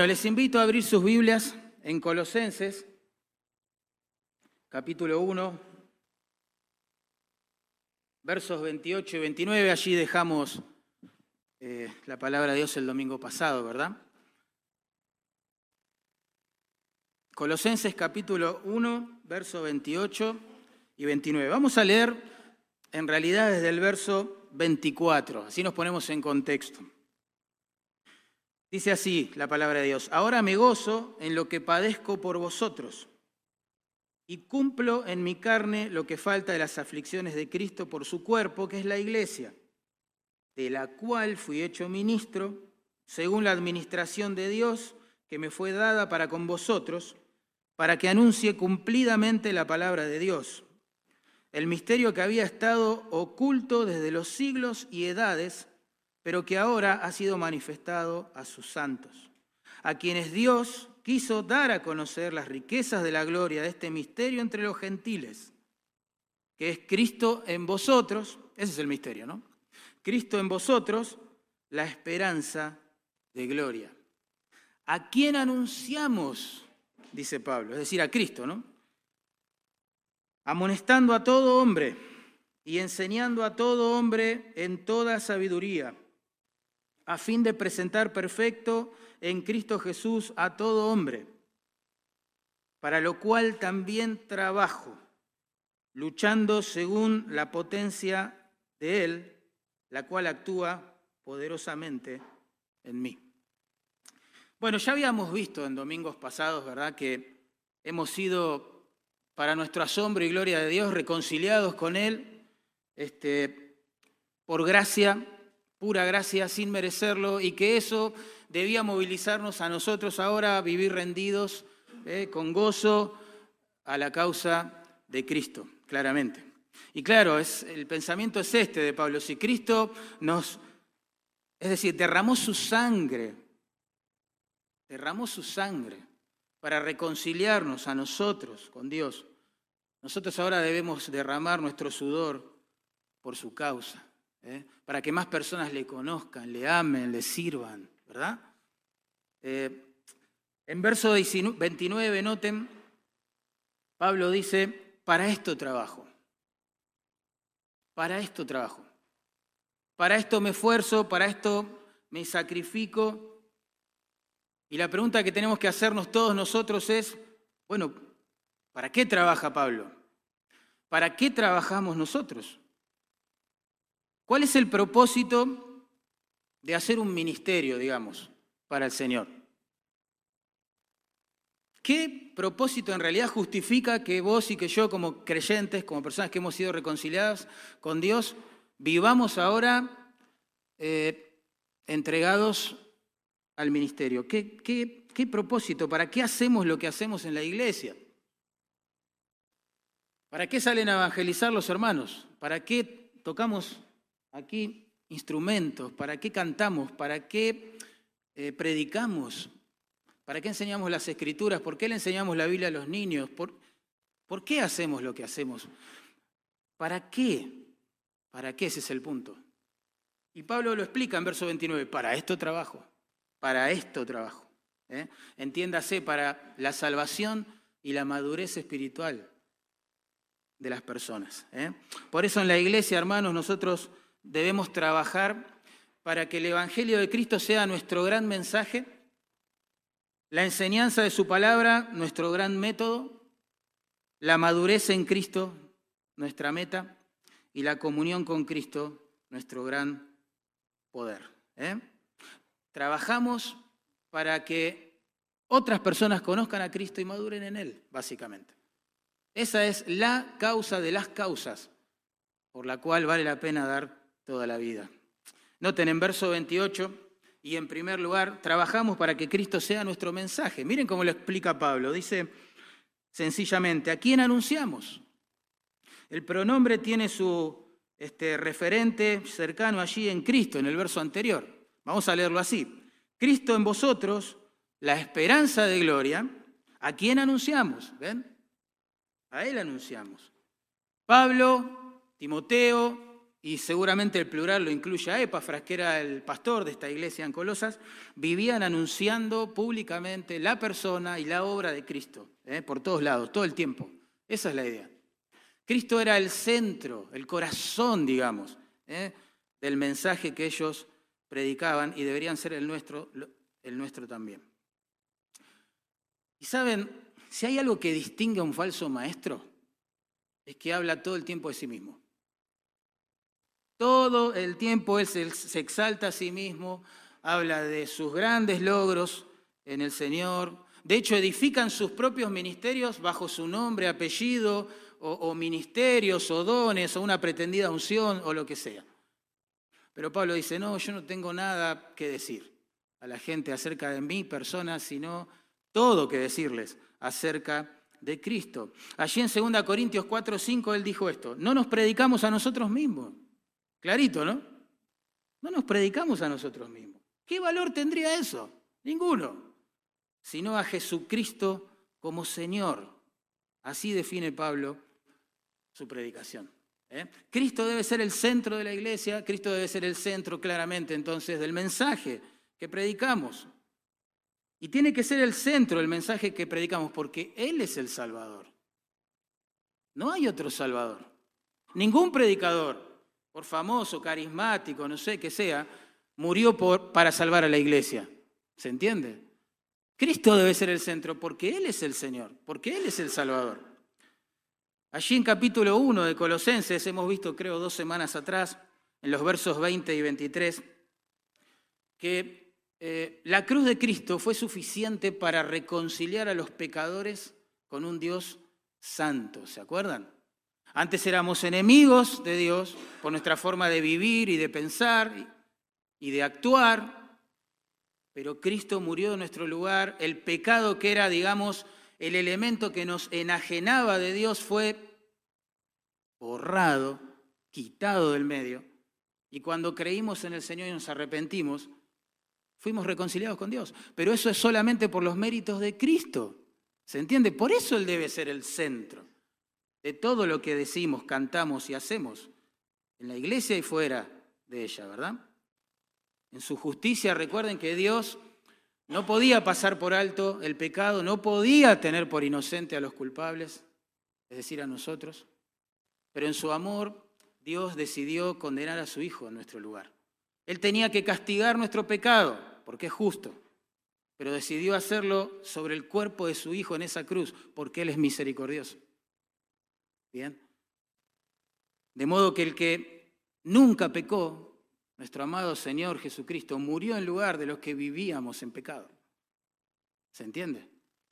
Bueno, les invito a abrir sus Biblias en Colosenses, capítulo 1, versos 28 y 29. Allí dejamos eh, la palabra de Dios el domingo pasado, ¿verdad? Colosenses capítulo 1, verso 28 y 29. Vamos a leer en realidad desde el verso 24, así nos ponemos en contexto. Dice así la palabra de Dios, ahora me gozo en lo que padezco por vosotros y cumplo en mi carne lo que falta de las aflicciones de Cristo por su cuerpo, que es la iglesia, de la cual fui hecho ministro, según la administración de Dios que me fue dada para con vosotros, para que anuncie cumplidamente la palabra de Dios, el misterio que había estado oculto desde los siglos y edades, pero que ahora ha sido manifestado a sus santos, a quienes Dios quiso dar a conocer las riquezas de la gloria de este misterio entre los gentiles, que es Cristo en vosotros, ese es el misterio, ¿no? Cristo en vosotros, la esperanza de gloria. ¿A quién anunciamos? Dice Pablo, es decir, a Cristo, ¿no? Amonestando a todo hombre y enseñando a todo hombre en toda sabiduría a fin de presentar perfecto en Cristo Jesús a todo hombre, para lo cual también trabajo, luchando según la potencia de Él, la cual actúa poderosamente en mí. Bueno, ya habíamos visto en domingos pasados, ¿verdad?, que hemos sido, para nuestro asombro y gloria de Dios, reconciliados con Él este, por gracia pura gracia sin merecerlo y que eso debía movilizarnos a nosotros ahora a vivir rendidos eh, con gozo a la causa de Cristo, claramente. Y claro, es, el pensamiento es este de Pablo, si Cristo nos, es decir, derramó su sangre, derramó su sangre para reconciliarnos a nosotros con Dios, nosotros ahora debemos derramar nuestro sudor por su causa. ¿Eh? para que más personas le conozcan, le amen, le sirvan, ¿verdad? Eh, en verso 29, noten, Pablo dice, para esto trabajo, para esto trabajo, para esto me esfuerzo, para esto me sacrifico. Y la pregunta que tenemos que hacernos todos nosotros es, bueno, ¿para qué trabaja Pablo? ¿Para qué trabajamos nosotros? ¿Cuál es el propósito de hacer un ministerio, digamos, para el Señor? ¿Qué propósito en realidad justifica que vos y que yo como creyentes, como personas que hemos sido reconciliadas con Dios, vivamos ahora eh, entregados al ministerio? ¿Qué, qué propósito? ¿Para qué hacemos lo que hacemos en la iglesia? ¿Para qué salen a evangelizar los hermanos? ¿Para qué tocamos aquí instrumentos, para qué cantamos, para qué eh, predicamos, para qué enseñamos las escrituras, por qué le enseñamos la Biblia a los niños, por, qué hacemos lo que hacemos, para qué, para qué ese es el punto. Y Pablo lo explica en verso 29, para esto trabajo, para esto trabajo. ¿eh? Entiéndase, para la salvación y la madurez espiritual de las personas. ¿eh? Por eso en la iglesia, hermanos, nosotros debemos trabajar para que el Evangelio de Cristo sea nuestro gran mensaje, la enseñanza de su palabra, nuestro gran método, la madurez en Cristo, nuestra meta, y la comunión con Cristo, nuestro gran poder. ¿eh? Trabajamos para que otras personas conozcan a Cristo y maduren en Él, básicamente. Esa es la causa de las causas por la cual vale la pena dar toda la vida. Noten en verso 28, y en primer lugar, trabajamos para que Cristo sea nuestro mensaje. Miren cómo lo explica Pablo. Dice sencillamente, ¿a quién anunciamos? El pronombre tiene su este, referente cercano allí en Cristo, en el verso anterior. Vamos a leerlo así. Cristo en vosotros, la esperanza de gloria, ¿a quién anunciamos? ¿Ven? A Él anunciamos. Pablo, Timoteo, y seguramente el plural lo incluye a Epafras, que era el pastor de esta iglesia en Colosas, vivían anunciando públicamente la persona y la obra de Cristo, ¿eh? por todos lados, todo el tiempo. Esa es la idea. Cristo era el centro, el corazón, digamos, ¿eh? del mensaje que ellos predicaban y deberían ser el nuestro, el nuestro también. Y saben, si hay algo que distingue a un falso maestro, es que habla todo el tiempo de sí mismo. Todo el tiempo él se exalta a sí mismo, habla de sus grandes logros en el Señor. De hecho, edifican sus propios ministerios bajo su nombre, apellido, o, ministerios, o dones, o una pretendida unción, o lo que sea. Pero Pablo dice, no, yo no tengo nada que decir a la gente acerca de mi persona, sino todo que decirles acerca de Cristo. Allí en 2 Corintios 4, 5 él dijo esto, no nos predicamos a nosotros mismos, Clarito, ¿no? No nos predicamos a nosotros mismos. ¿Qué valor tendría eso? Ninguno. Sino a Jesucristo como Señor. Así define Pablo su predicación. ¿eh? Cristo debe ser el centro de la iglesia, Cristo debe ser el centro claramente entonces del mensaje que predicamos. Y tiene que ser el centro del mensaje que predicamos porque Él es el Salvador. No hay otro Salvador. Ningún predicador, por famoso, carismático, no sé qué sea, murió por, para salvar a la iglesia. ¿Se entiende? Cristo debe ser el centro porque Él es el Señor, porque Él es el Salvador. Allí en capítulo 1 de Colosenses hemos visto, creo, dos semanas atrás, en los versos 20 y 23, que eh, la cruz de Cristo fue suficiente para reconciliar a los pecadores con un Dios santo. ¿Se acuerdan? Antes éramos enemigos de Dios por nuestra forma de vivir y de pensar y de actuar, pero Cristo murió en nuestro lugar. El pecado que era, digamos, el elemento que nos enajenaba de Dios fue borrado, quitado del medio. Y cuando creímos en el Señor y nos arrepentimos, fuimos reconciliados con Dios. Pero eso es solamente por los méritos de Cristo. ¿Se entiende? Por eso Él debe ser el centro de todo lo que decimos, cantamos y hacemos, en la iglesia y fuera de ella, ¿verdad? En su justicia recuerden que Dios no podía pasar por alto el pecado, no podía tener por inocente a los culpables, es decir, a nosotros, pero en su amor Dios decidió condenar a su Hijo en nuestro lugar. Él tenía que castigar nuestro pecado, porque es justo, pero decidió hacerlo sobre el cuerpo de su Hijo en esa cruz, porque Él es misericordioso. Bien. De modo que el que nunca pecó, nuestro amado Señor Jesucristo, murió en lugar de los que vivíamos en pecado. ¿Se entiende?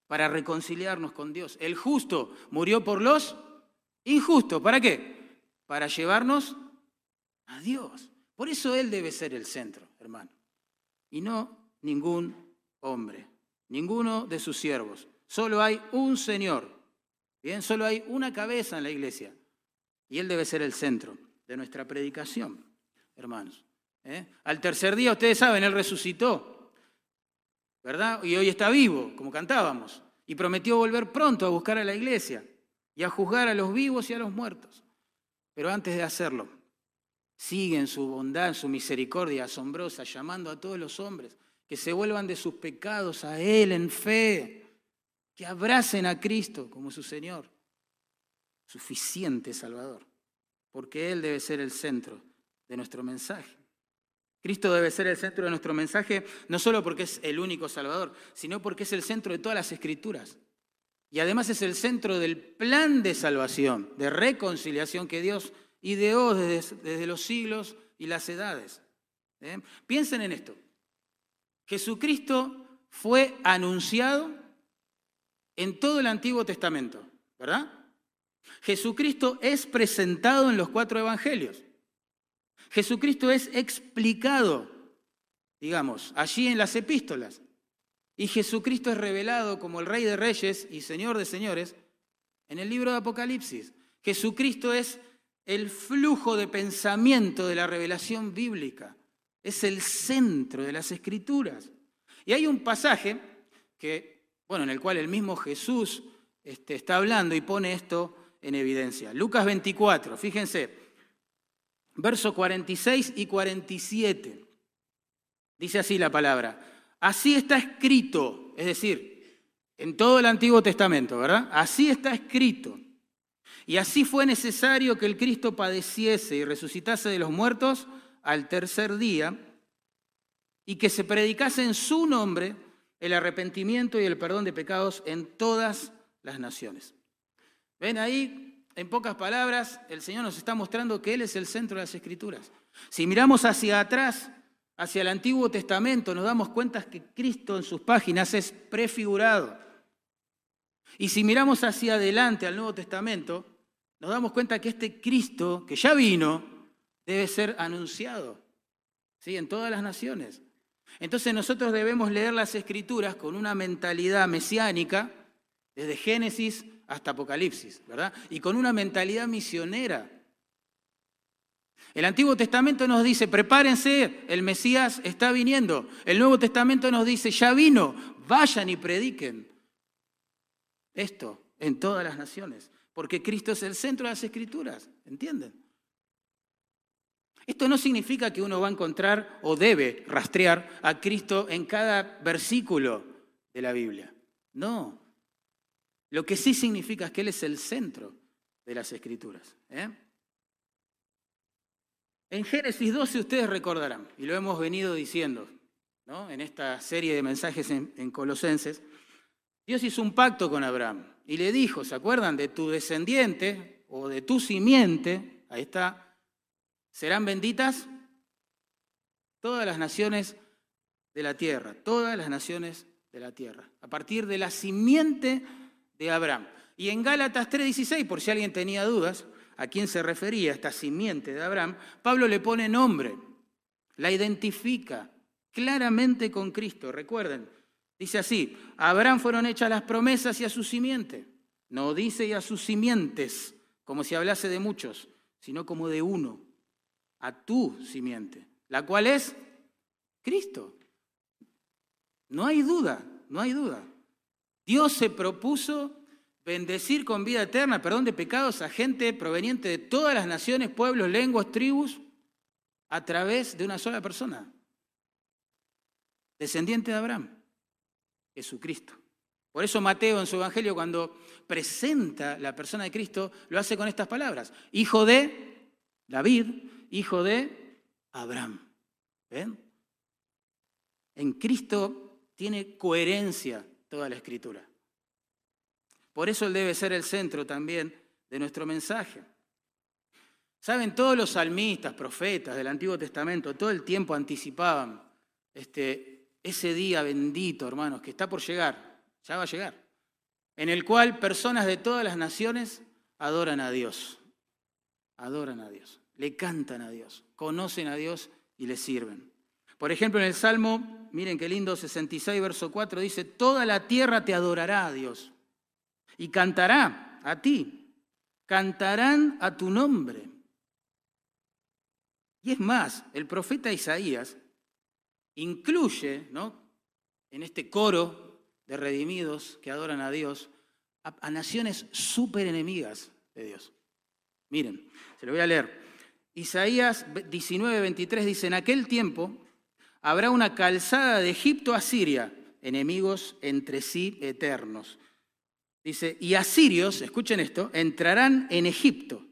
Para reconciliarnos con Dios. El justo murió por los injustos. ¿Para qué? Para llevarnos a Dios. Por eso Él debe ser el centro, hermano. Y no ningún hombre, ninguno de sus siervos. Solo hay un Señor Bien, solo hay una cabeza en la iglesia y Él debe ser el centro de nuestra predicación, hermanos. ¿eh? Al tercer día, ustedes saben, Él resucitó, ¿verdad? Y hoy está vivo, como cantábamos, y prometió volver pronto a buscar a la iglesia y a juzgar a los vivos y a los muertos. Pero antes de hacerlo, sigue en su bondad, en su misericordia asombrosa, llamando a todos los hombres que se vuelvan de sus pecados a Él en fe que abracen a Cristo como su Señor, suficiente Salvador, porque Él debe ser el centro de nuestro mensaje. Cristo debe ser el centro de nuestro mensaje, no solo porque es el único Salvador, sino porque es el centro de todas las escrituras. Y además es el centro del plan de salvación, de reconciliación que Dios ideó desde, los siglos y las edades. ¿eh? Piensen en esto. Jesucristo fue anunciado en todo el Antiguo Testamento, ¿verdad? Jesucristo es presentado en los cuatro evangelios. Jesucristo es explicado, digamos, allí en las epístolas. Y Jesucristo es revelado como el Rey de Reyes y Señor de Señores en el libro de Apocalipsis. Jesucristo es el flujo de pensamiento de la revelación bíblica. Es el centro de las escrituras. Y hay un pasaje que bueno, en el cual el mismo Jesús este, está hablando y pone esto en evidencia. Lucas 24, fíjense, verso 46 y 47. Dice así la palabra. Así está escrito, es decir, en todo el Antiguo Testamento, ¿verdad? Así está escrito. Y así fue necesario que el Cristo padeciese y resucitase de los muertos al tercer día y que se predicase en su nombre el arrepentimiento y el perdón de pecados en todas las naciones. Ven ahí, en pocas palabras, el Señor nos está mostrando que Él es el centro de las Escrituras. Si miramos hacia atrás, hacia el Antiguo Testamento, nos damos cuenta que Cristo en sus páginas es prefigurado. Y si miramos hacia adelante al Nuevo Testamento, nos damos cuenta que este Cristo, que ya vino, debe ser anunciado ¿sí? en todas las naciones. Entonces nosotros debemos leer las escrituras con una mentalidad mesiánica, desde Génesis hasta Apocalipsis, ¿verdad? Y con una mentalidad misionera. El Antiguo Testamento nos dice, prepárense, el Mesías está viniendo. El Nuevo Testamento nos dice, ya vino, vayan y prediquen. Esto en todas las naciones, porque Cristo es el centro de las escrituras, ¿entienden? Esto no significa que uno va a encontrar o debe rastrear a Cristo en cada versículo de la Biblia. No. Lo que sí significa es que Él es el centro de las escrituras. ¿eh? En Génesis 12 ustedes recordarán, y lo hemos venido diciendo ¿no? en esta serie de mensajes en, en Colosenses, Dios hizo un pacto con Abraham y le dijo, ¿se acuerdan? De tu descendiente o de tu simiente, ahí está, serán benditas todas las naciones de la tierra, todas las naciones de la tierra, a partir de la simiente de Abraham. Y en Gálatas 3:16, por si alguien tenía dudas, a quién se refería esta simiente de Abraham, Pablo le pone nombre, la identifica claramente con Cristo. Recuerden, dice así, a Abraham fueron hechas las promesas y a su simiente. No dice y a sus simientes, como si hablase de muchos, sino como de uno, a tu simiente, la cual es Cristo. No hay duda, no hay duda. Dios se propuso bendecir con vida eterna, perdón de pecados a gente proveniente de todas las naciones, pueblos, lenguas, tribus, a través de una sola persona, descendiente de Abraham, Jesucristo. Por eso Mateo en su Evangelio cuando presenta la persona de Cristo lo hace con estas palabras, hijo de David, hijo de Abraham. ¿Ven? En Cristo tiene coherencia toda la escritura. Por eso Él debe ser el centro también de nuestro mensaje. Saben, todos los salmistas, profetas del Antiguo Testamento, todo el tiempo anticipaban este, ese día bendito, hermanos, que está por llegar, ya va a llegar, en el cual personas de todas las naciones adoran a Dios, adoran a Dios, le cantan a Dios, conocen a Dios y le sirven. Por ejemplo, en el Salmo, miren qué lindo, 66, verso 4, dice, toda la tierra te adorará a Dios y cantará a ti, cantarán a tu nombre. Y es más, el profeta Isaías incluye ¿no? en este coro de redimidos que adoran a Dios a, naciones súper enemigas de Dios. Miren, se lo voy a leer. Isaías 19, 23 dice, en aquel tiempo habrá una calzada de Egipto a Siria, enemigos entre sí eternos. Dice, y asirios, escuchen esto, entrarán en Egipto,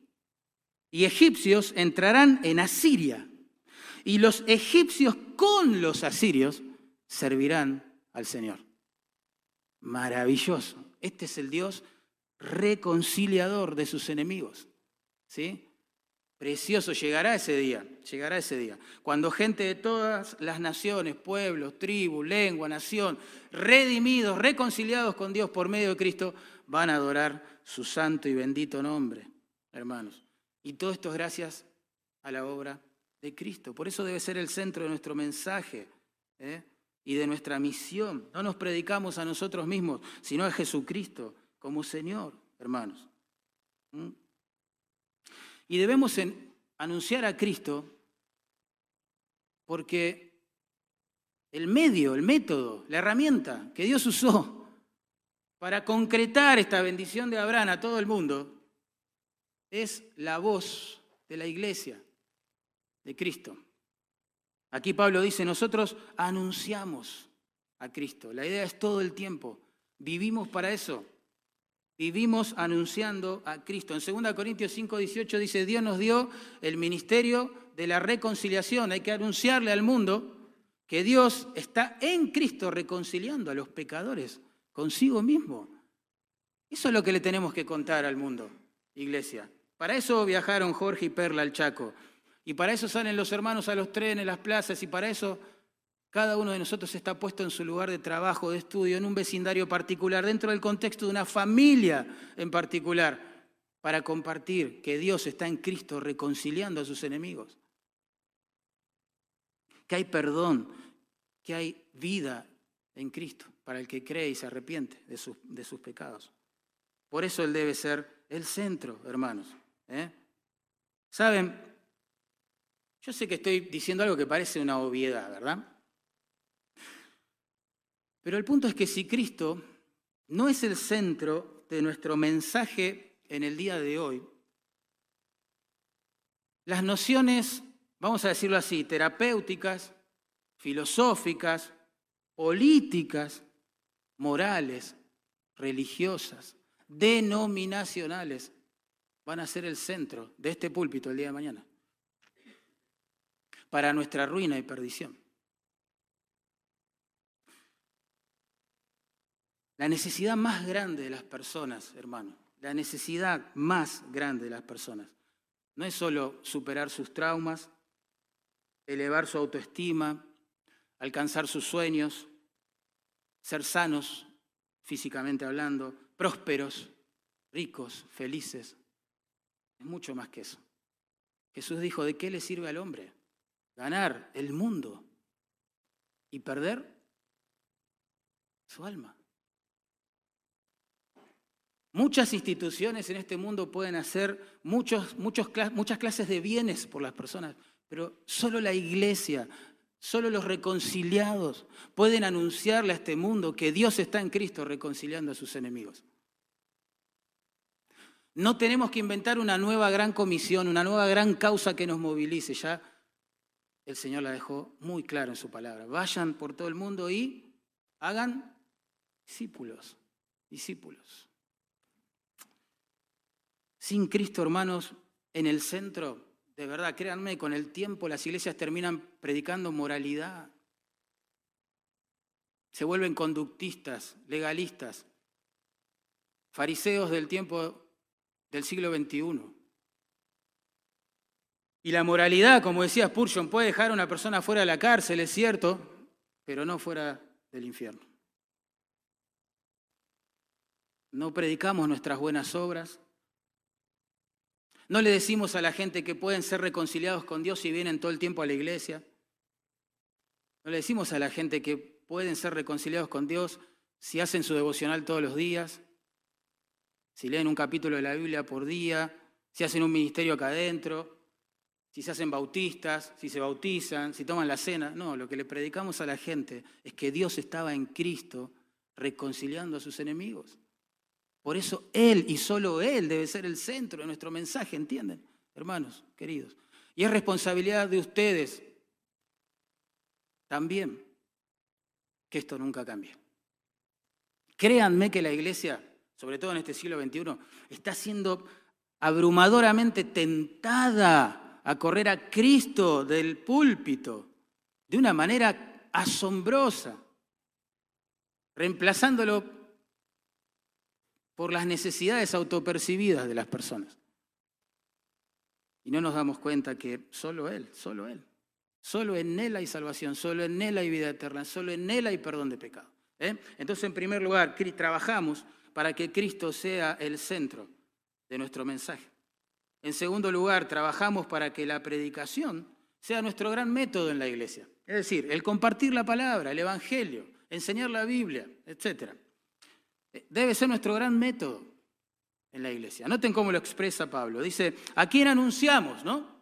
y egipcios entrarán en Asiria, y los egipcios con los asirios servirán al Señor. Maravilloso. Este es el Dios reconciliador de sus enemigos. ¿Sí? Precioso, llegará ese día, llegará ese día, cuando gente de todas las naciones, pueblos, tribus, lengua, nación, redimidos, reconciliados con Dios por medio de Cristo, van a adorar su santo y bendito nombre, hermanos. Y todo esto es gracias a la obra de Cristo. Por eso debe ser el centro de nuestro mensaje ¿eh? y de nuestra misión. No nos predicamos a nosotros mismos, sino a Jesucristo como Señor, hermanos. ¿Mm? Y debemos anunciar a Cristo porque el medio, el método, la herramienta que Dios usó para concretar esta bendición de Abraham a todo el mundo es la voz de la iglesia, de Cristo. Aquí Pablo dice, nosotros anunciamos a Cristo. La idea es todo el tiempo. Vivimos para eso. Vivimos anunciando a Cristo. En 2 Corintios 5, 18 dice, Dios nos dio el ministerio de la reconciliación. Hay que anunciarle al mundo que Dios está en Cristo reconciliando a los pecadores consigo mismo. Eso es lo que le tenemos que contar al mundo, iglesia. Para eso viajaron Jorge y Perla al Chaco. Y para eso salen los hermanos a los trenes, las plazas. Y para eso cada uno de nosotros está puesto en su lugar de trabajo, de estudio, en un vecindario particular, dentro del contexto de una familia en particular, para compartir que Dios está en Cristo reconciliando a sus enemigos. Que hay perdón, que hay vida en Cristo para el que cree y se arrepiente de sus, pecados. Por eso Él debe ser el centro, hermanos. ¿eh? Saben, yo sé que estoy diciendo algo que parece una obviedad, ¿verdad? Pero el punto es que si Cristo no es el centro de nuestro mensaje en el día de hoy, las nociones, vamos a decirlo así, terapéuticas, filosóficas, políticas, morales, religiosas, denominacionales, van a ser el centro de este púlpito el día de mañana, para nuestra ruina y perdición. La necesidad más grande de las personas, hermano, la necesidad más grande de las personas, no es solo superar sus traumas, elevar su autoestima, alcanzar sus sueños, ser sanos físicamente hablando, prósperos, ricos, felices. Es mucho más que eso. Jesús dijo, ¿de qué le sirve al hombre? Ganar el mundo y perder su alma. Muchas instituciones en este mundo pueden hacer muchos, muchas clases de bienes por las personas, pero solo la iglesia, solo los reconciliados pueden anunciarle a este mundo que Dios está en Cristo reconciliando a sus enemigos. No tenemos que inventar una nueva gran comisión, una nueva gran causa que nos movilice. Ya el Señor la dejó muy claro en su palabra. Vayan por todo el mundo y hagan discípulos, discípulos. Sin Cristo, hermanos, en el centro, de verdad, créanme, con el tiempo las iglesias terminan predicando moralidad. Se vuelven conductistas, legalistas, fariseos del tiempo del siglo XXI. Y la moralidad, como decía Spurgeon, puede dejar a una persona fuera de la cárcel, es cierto, pero no fuera del infierno. No predicamos nuestras buenas obras, no le decimos a la gente que pueden ser reconciliados con Dios si vienen todo el tiempo a la iglesia. No le decimos a la gente que pueden ser reconciliados con Dios si hacen su devocional todos los días, si leen un capítulo de la Biblia por día, si hacen un ministerio acá adentro, si se hacen bautistas, si se bautizan, si toman la cena. No, lo que le predicamos a la gente es que Dios estaba en Cristo reconciliando a sus enemigos. Por eso Él y solo Él debe ser el centro de nuestro mensaje, ¿entienden? Hermanos, queridos. Y es responsabilidad de ustedes también que esto nunca cambie. Créanme que la iglesia, sobre todo en este siglo XXI, está siendo abrumadoramente tentada a correr a Cristo del púlpito de una manera asombrosa, reemplazándolo por las necesidades autopercibidas de las personas. Y no nos damos cuenta que solo Él, solo Él, solo en Él hay salvación, solo en Él hay vida eterna, solo en Él hay perdón de pecado. ¿eh? Entonces, en primer lugar, trabajamos para que Cristo sea el centro de nuestro mensaje. En segundo lugar, trabajamos para que la predicación sea nuestro gran método en la iglesia. Es decir, el compartir la palabra, el Evangelio, enseñar la Biblia, etcétera. Debe ser nuestro gran método en la iglesia. Noten cómo lo expresa Pablo. Dice, ¿a quién anunciamos, no?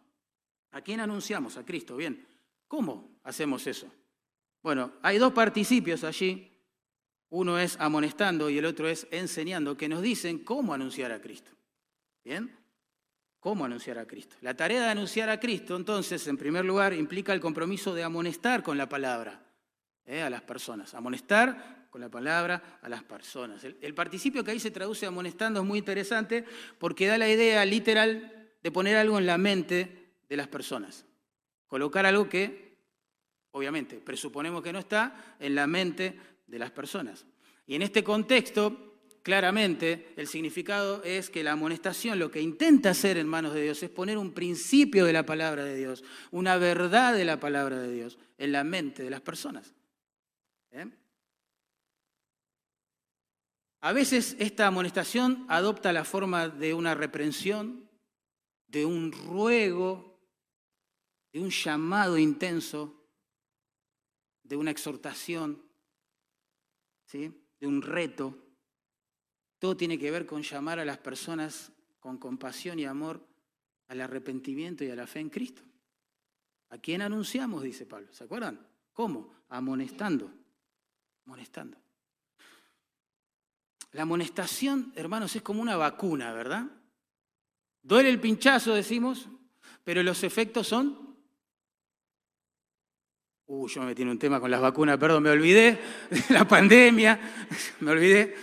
¿A quién anunciamos? A Cristo. Bien, ¿cómo hacemos eso? Bueno, hay dos participios allí. Uno es amonestando y el otro es enseñando, que nos dicen cómo anunciar a Cristo. ¿Bien? ¿Cómo anunciar a Cristo? La tarea de anunciar a Cristo, entonces, en primer lugar, implica el compromiso de amonestar con la palabra ¿eh? a las personas. Amonestar con la palabra a las personas. El, participio que ahí se traduce amonestando es muy interesante porque da la idea literal de poner algo en la mente de las personas. Colocar algo que, obviamente, presuponemos que no está en la mente de las personas. Y en este contexto, claramente, el significado es que la amonestación lo que intenta hacer en manos de Dios es poner un principio de la palabra de Dios, una verdad de la palabra de Dios en la mente de las personas. ¿Eh? A veces esta amonestación adopta la forma de una reprensión, de un ruego, de un llamado intenso, de una exhortación, ¿sí? de un reto. Todo tiene que ver con llamar a las personas con compasión y amor al arrepentimiento y a la fe en Cristo. ¿A quién anunciamos? Dice Pablo. ¿Se acuerdan? ¿Cómo? Amonestando. Amonestando. La amonestación, hermanos, es como una vacuna, ¿verdad? Duele el pinchazo, decimos, pero los efectos son... Uy, yo me metí en un tema con las vacunas, perdón, me olvidé de la pandemia, me olvidé.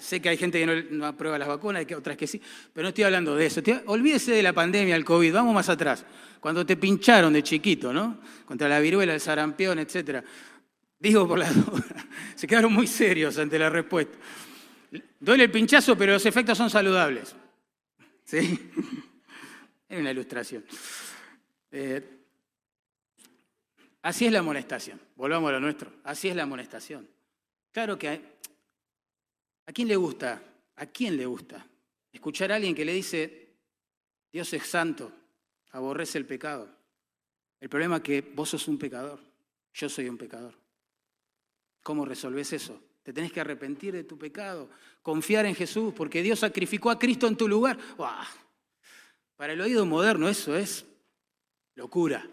Sé que hay gente que no, aprueba las vacunas, hay otras que sí, pero no estoy hablando de eso. Olvídese de la pandemia, el COVID, vamos más atrás. Cuando te pincharon de chiquito, ¿no? Contra la viruela, el sarampión, etc. Digo por la duda, se quedaron muy serios ante la respuesta. Duele el pinchazo, pero los efectos son saludables. ¿Sí? Es una ilustración. Eh, así es la amonestación. Volvamos a lo nuestro. Así es la amonestación. Claro que a quién le gusta, a quién le gusta escuchar a alguien que le dice, Dios es santo, aborrece el pecado. El problema es que vos sos un pecador, yo soy un pecador. ¿Cómo resolves eso? Te tenés que arrepentir de tu pecado, confiar en Jesús, porque Dios sacrificó a Cristo en tu lugar. Para el oído moderno eso es locura.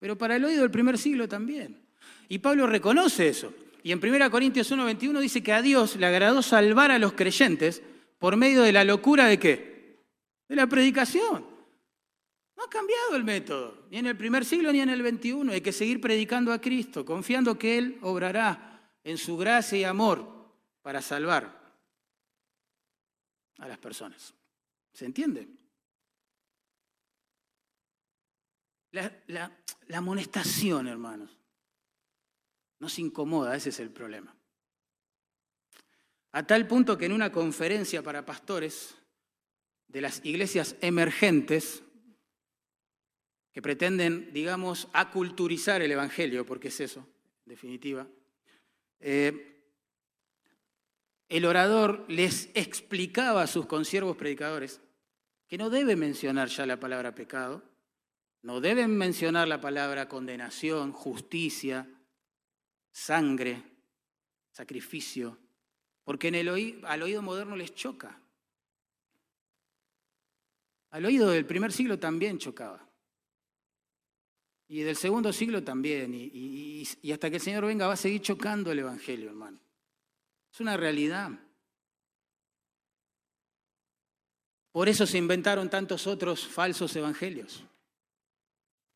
Pero para el oído del primer siglo también. Y Pablo reconoce eso. Y en 1 Corintios 1:21 dice que a Dios le agradó salvar a los creyentes por medio de la locura de qué? De la predicación. No ha cambiado el método, ni en el primer siglo ni en el 21. Hay que seguir predicando a Cristo, confiando que Él obrará en su gracia y amor para salvar a las personas. ¿Se entiende? La, amonestación, hermanos, nos incomoda, ese es el problema. A tal punto que en una conferencia para pastores de las iglesias emergentes, que pretenden, digamos, aculturizar el Evangelio, porque es eso, en definitiva, eh, el orador les explicaba a sus consiervos predicadores que no deben mencionar ya la palabra pecado, no deben mencionar la palabra condenación, justicia, sangre, sacrificio, porque al oído moderno les choca. Al oído del primer siglo también chocaba. Y del segundo siglo también. Y, hasta que el Señor venga va a seguir chocando el Evangelio, hermano. Es una realidad. Por eso se inventaron tantos otros falsos evangelios.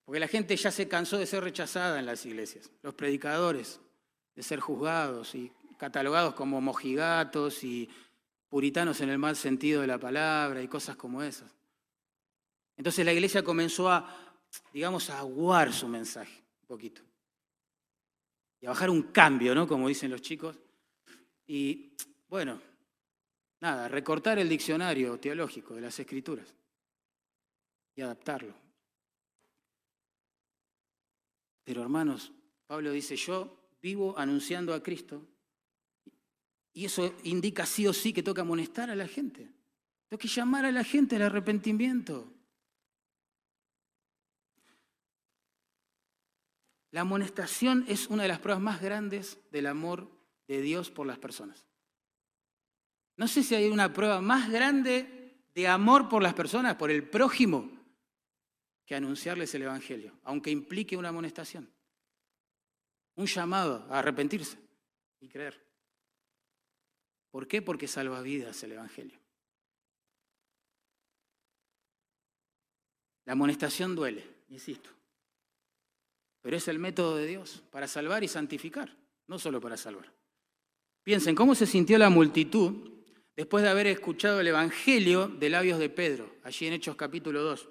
Porque la gente ya se cansó de ser rechazada en las iglesias. Los predicadores, de ser juzgados y catalogados como mojigatos y puritanos en el mal sentido de la palabra y cosas como esas. Entonces la iglesia comenzó a digamos, aguar su mensaje un poquito. Y a bajar un cambio, ¿no? Como dicen los chicos. Y bueno, nada, recortar el diccionario teológico de las escrituras y adaptarlo. Pero hermanos, Pablo dice, yo vivo anunciando a Cristo y eso indica sí o sí que toca amonestar a la gente. Tengo que llamar a la gente al arrepentimiento. La amonestación es una de las pruebas más grandes del amor de Dios por las personas. No sé si hay una prueba más grande de amor por las personas, por el prójimo, que anunciarles el Evangelio, aunque implique una amonestación. Un llamado a arrepentirse y creer. ¿Por qué? Porque salva vidas el Evangelio. La amonestación duele, insisto. Pero es el método de Dios para salvar y santificar, no solo para salvar. Piensen, ¿cómo se sintió la multitud después de haber escuchado el Evangelio de labios de Pedro, allí en Hechos capítulo 2?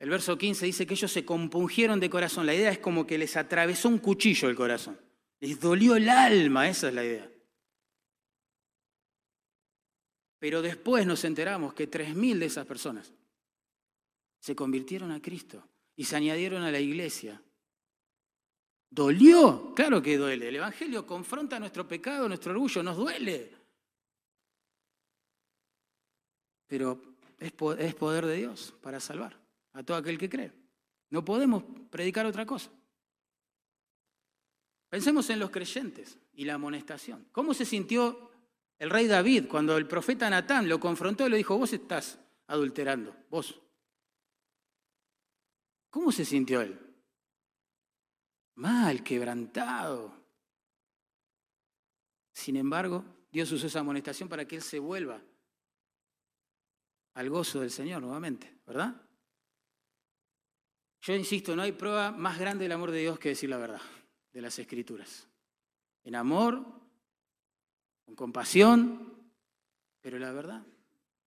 El verso 15 dice que ellos se compungieron de corazón. La idea es como que les atravesó un cuchillo el corazón. Les dolió el alma, esa es la idea. Pero después nos enteramos que 3.000 de esas personas se convirtieron a Cristo y se añadieron a la iglesia. ¿Dolió? Claro que duele. El Evangelio confronta nuestro pecado, nuestro orgullo, nos duele. Pero es poder de Dios para salvar a todo aquel que cree. No podemos predicar otra cosa. Pensemos en los creyentes y la amonestación. ¿Cómo se sintió el rey David cuando el profeta Natán lo confrontó y le dijo, vos estás adulterando, vos? ¿Cómo se sintió él? Mal, quebrantado. Sin embargo, Dios usó esa amonestación para que él se vuelva al gozo del Señor nuevamente, ¿verdad? Yo insisto, no hay prueba más grande del amor de Dios que decir la verdad de las escrituras. En amor, con compasión, pero la verdad,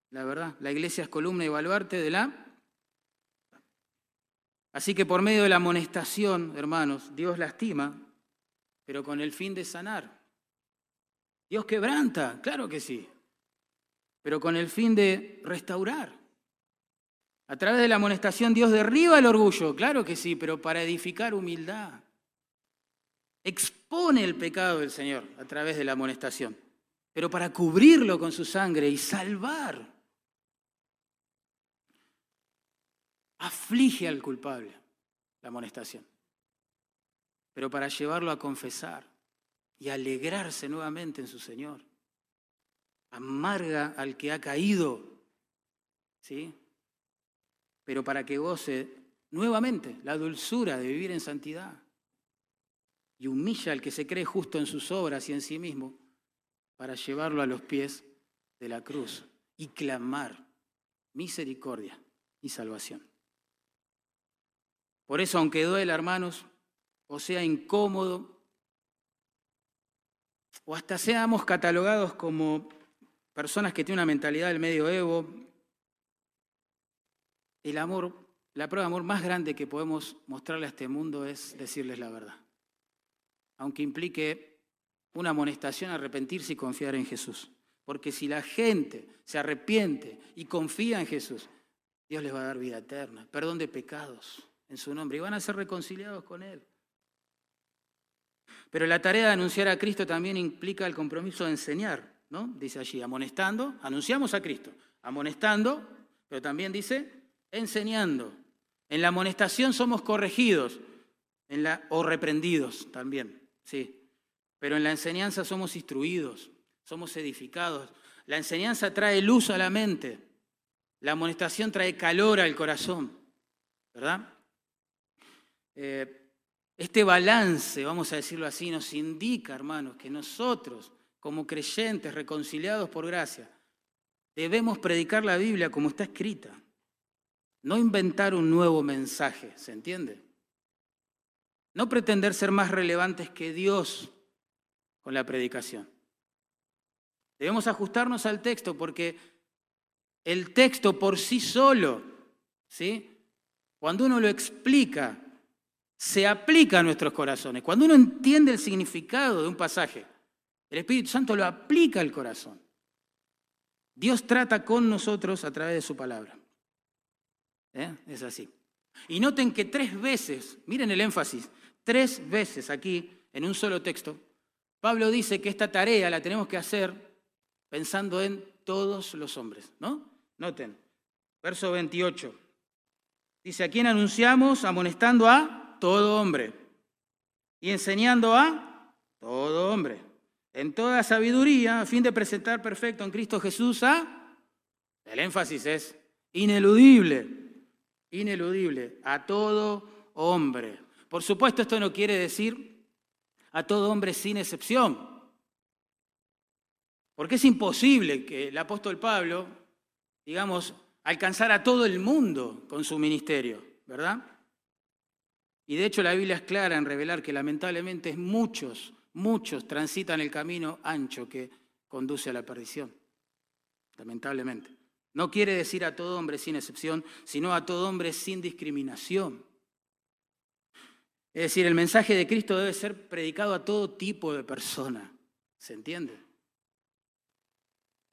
la verdad. La iglesia es columna y baluarte de la... Así que por medio de la amonestación, hermanos, Dios lastima, pero con el fin de sanar. Dios quebranta, claro que sí, pero con el fin de restaurar. A través de la amonestación Dios derriba el orgullo, claro que sí, pero para edificar humildad. Expone el pecado del Señor a través de la amonestación, pero para cubrirlo con su sangre y salvar. Aflige al culpable la amonestación, pero para llevarlo a confesar y alegrarse nuevamente en su Señor. Amarga al que ha caído, ¿sí? pero para que goce nuevamente la dulzura de vivir en santidad. Y humilla al que se cree justo en sus obras y en sí mismo para llevarlo a los pies de la cruz y clamar misericordia y salvación. Por eso, aunque duela, hermanos, o sea incómodo, o hasta seamos catalogados como personas que tienen una mentalidad del medioevo, el amor, la prueba de amor más grande que podemos mostrarle a este mundo es decirles la verdad. Aunque implique una amonestación, arrepentirse y confiar en Jesús. Porque si la gente se arrepiente y confía en Jesús, Dios les va a dar vida eterna, perdón de pecados en su nombre y van a ser reconciliados con Él. Pero la tarea de anunciar a Cristo también implica el compromiso de enseñar, ¿no? Dice allí, amonestando, anunciamos a Cristo, amonestando, pero también dice enseñando. En la amonestación somos corregidos en la, o reprendidos también, sí. Pero en la enseñanza somos instruidos, somos edificados. La enseñanza trae luz a la mente. La amonestación trae calor al corazón, ¿verdad? Eh, este balance, vamos a decirlo así, nos indica, hermanos, que nosotros, como creyentes reconciliados por gracia, debemos predicar la Biblia como está escrita. No inventar un nuevo mensaje, ¿se entiende? No pretender ser más relevantes que Dios con la predicación. Debemos ajustarnos al texto porque el texto por sí solo, ¿sí? Cuando uno lo explica, se aplica a nuestros corazones. Cuando uno entiende el significado de un pasaje, el Espíritu Santo lo aplica al corazón. Dios trata con nosotros a través de su palabra. ¿Eh? Es así. Y noten que tres veces, miren el énfasis, tres veces aquí, en un solo texto, Pablo dice que esta tarea la tenemos que hacer pensando en todos los hombres, ¿no? Noten, verso 28. Dice, ¿a quién anunciamos? Amonestando a todo hombre y enseñando a todo hombre, en toda sabiduría, a fin de presentar perfecto en Cristo Jesús a, el énfasis es ineludible ineludible a todo hombre. Por supuesto, esto no quiere decir a todo hombre sin excepción. Porque es imposible que el apóstol Pablo, digamos, alcanzar a todo el mundo con su ministerio, ¿verdad? Y de hecho la Biblia es clara en revelar que lamentablemente muchos, muchos transitan el camino ancho que conduce a la perdición. Lamentablemente. No quiere decir a todo hombre sin excepción, sino a todo hombre sin discriminación. Es decir, el mensaje de Cristo debe ser predicado a todo tipo de persona. ¿Se entiende?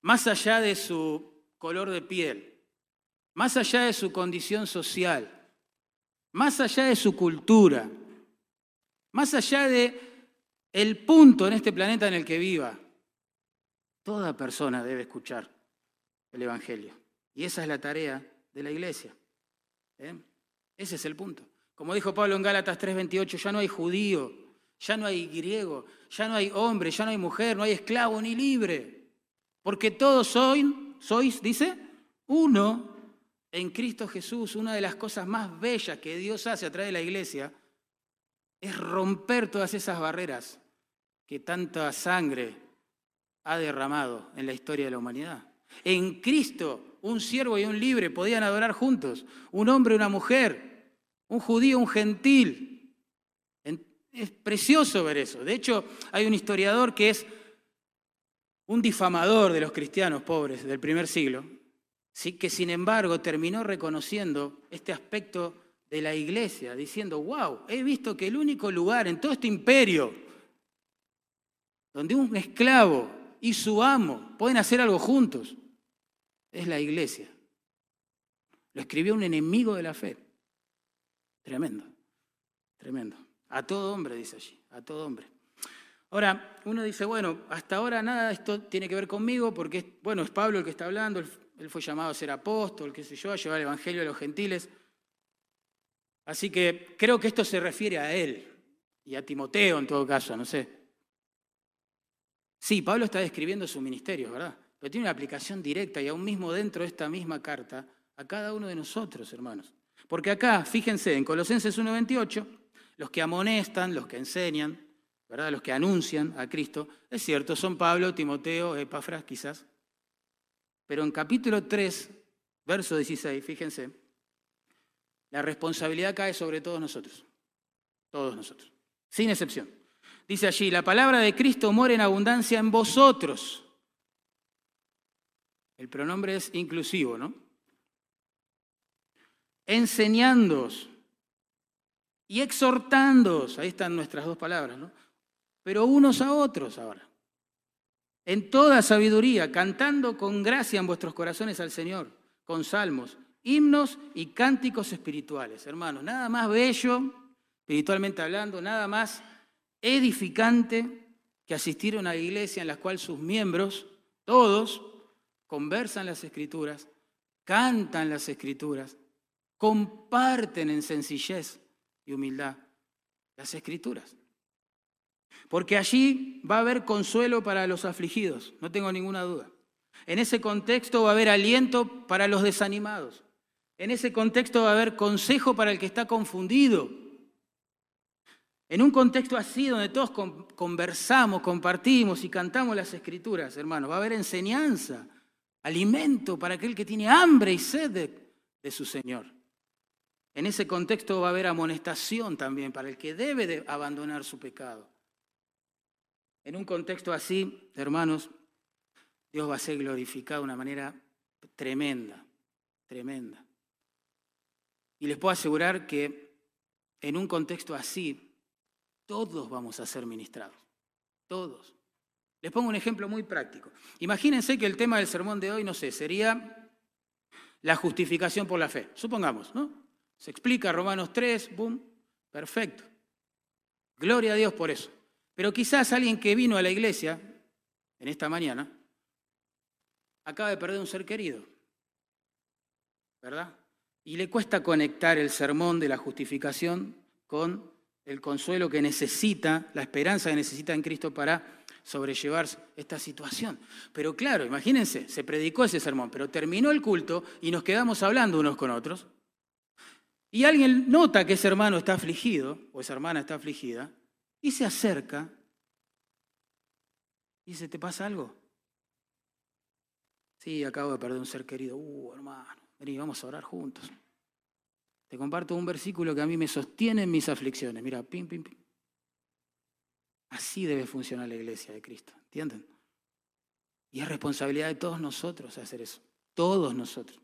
Más allá de su color de piel, más allá de su condición social, más allá de su cultura, más allá de el punto en este planeta en el que viva, toda persona debe escuchar el Evangelio. Y esa es la tarea de la iglesia. ¿eh? Ese es el punto. Como dijo Pablo en Gálatas 3:28, ya no hay judío, ya no hay griego, ya no hay hombre, ya no hay mujer, no hay esclavo ni libre. Porque todos sois, sois, dice, uno en Cristo Jesús, una de las cosas más bellas que Dios hace a través de la iglesia es romper todas esas barreras que tanta sangre ha derramado en la historia de la humanidad. En Cristo, un siervo y un libre podían adorar juntos, un hombre y una mujer, un judío, un gentil. Es precioso ver eso. De hecho, hay un historiador que es un difamador de los cristianos pobres del primer siglo, que sin embargo terminó reconociendo este aspecto de la iglesia, diciendo, wow, he visto que el único lugar en todo este imperio donde un esclavo y su amo pueden hacer algo juntos es la iglesia. Lo escribió un enemigo de la fe. Tremendo, tremendo. A todo hombre, dice allí, a todo hombre. Ahora, uno dice, bueno, hasta ahora nada de esto tiene que ver conmigo porque, bueno, es Pablo el que está hablando, él fue llamado a ser apóstol, qué sé yo, a llevar el Evangelio a los gentiles. Así que creo que esto se refiere a él y a Timoteo en todo caso, no sé. Sí, Pablo está describiendo su ministerio, ¿verdad? Pero tiene una aplicación directa y aún mismo dentro de esta misma carta a cada uno de nosotros, hermanos. Porque acá, fíjense, en Colosenses 1.28, los que amonestan, los que enseñan, ¿verdad? Los que anuncian a Cristo, es cierto, son Pablo, Timoteo, Epafras, quizás. Pero en capítulo 3, verso 16, fíjense, la responsabilidad cae sobre todos nosotros, todos nosotros, sin excepción. Dice allí, la palabra de Cristo mora en abundancia en vosotros. El pronombre es inclusivo, ¿no? Enseñándoos y exhortándoos, ahí están nuestras dos palabras, ¿no? Pero unos a otros ahora en toda sabiduría, cantando con gracia en vuestros corazones al Señor, con salmos, himnos y cánticos espirituales. Hermanos, nada más bello, espiritualmente hablando, nada más edificante que asistir a una iglesia en la cual sus miembros, todos, conversan las escrituras, cantan las escrituras, comparten en sencillez y humildad las escrituras. Porque allí va a haber consuelo para los afligidos, no tengo ninguna duda. En ese contexto va a haber aliento para los desanimados. En ese contexto va a haber consejo para el que está confundido. En un contexto así donde todos conversamos, compartimos y cantamos las escrituras, hermanos, va a haber enseñanza, alimento para aquel que tiene hambre y sed de, de su Señor. En ese contexto va a haber amonestación también para el que debe de abandonar su pecado. En un contexto así, hermanos, Dios va a ser glorificado de una manera tremenda, tremenda. Y les puedo asegurar que en un contexto así, todos vamos a ser ministrados, todos. Les pongo un ejemplo muy práctico. Imagínense que el tema del sermón de hoy, no sé, sería la justificación por la fe. Supongamos, ¿no? Se explica Romanos 3, boom, perfecto. Gloria a Dios por eso. Pero quizás alguien que vino a la iglesia en esta mañana acaba de perder un ser querido, ¿verdad? Y le cuesta conectar el sermón de la justificación con el consuelo que necesita, la esperanza que necesita en Cristo para sobrellevar esta situación. Pero claro, imagínense, se predicó ese sermón, pero terminó el culto y nos quedamos hablando unos con otros. Y alguien nota que ese hermano está afligido, o esa hermana está afligida, y se acerca y dice, ¿te pasa algo? Sí, acabo de perder un ser querido. Uh, hermano, Vení, vamos a orar juntos. Te comparto un versículo que a mí me sostiene en mis aflicciones. Mira, pim, pim, pim. Así debe funcionar la iglesia de Cristo, ¿entienden? Y es responsabilidad de todos nosotros hacer eso, todos nosotros.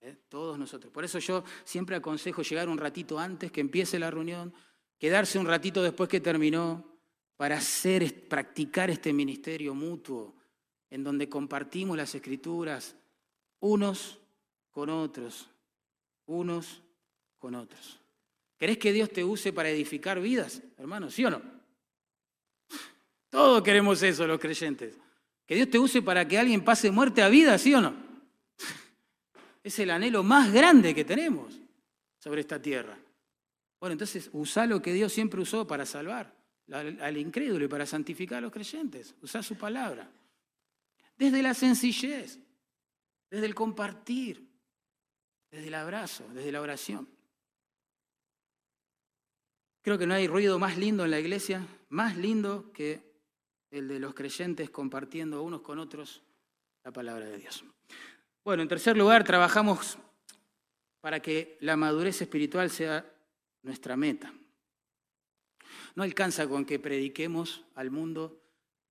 ¿eh? Todos nosotros. Por eso yo siempre aconsejo llegar un ratito antes que empiece la reunión, quedarse un ratito después que terminó, para hacer, practicar este ministerio mutuo, en donde compartimos las escrituras unos con otros, unos con otros. ¿Querés que Dios te use para edificar vidas, hermano? ¿Sí o no? Todos queremos eso, los creyentes. Que Dios te use para que alguien pase muerte a vida, ¿sí o no? Es el anhelo más grande que tenemos sobre esta tierra. Bueno, entonces usa lo que Dios siempre usó para salvar al, incrédulo y para santificar a los creyentes. Usa su palabra. Desde la sencillez, desde el compartir, desde el abrazo, desde la oración. Creo que no hay ruido más lindo en la iglesia, más lindo que el de los creyentes compartiendo unos con otros la palabra de Dios. Bueno, en tercer lugar, trabajamos para que la madurez espiritual sea nuestra meta. No alcanza con que prediquemos al mundo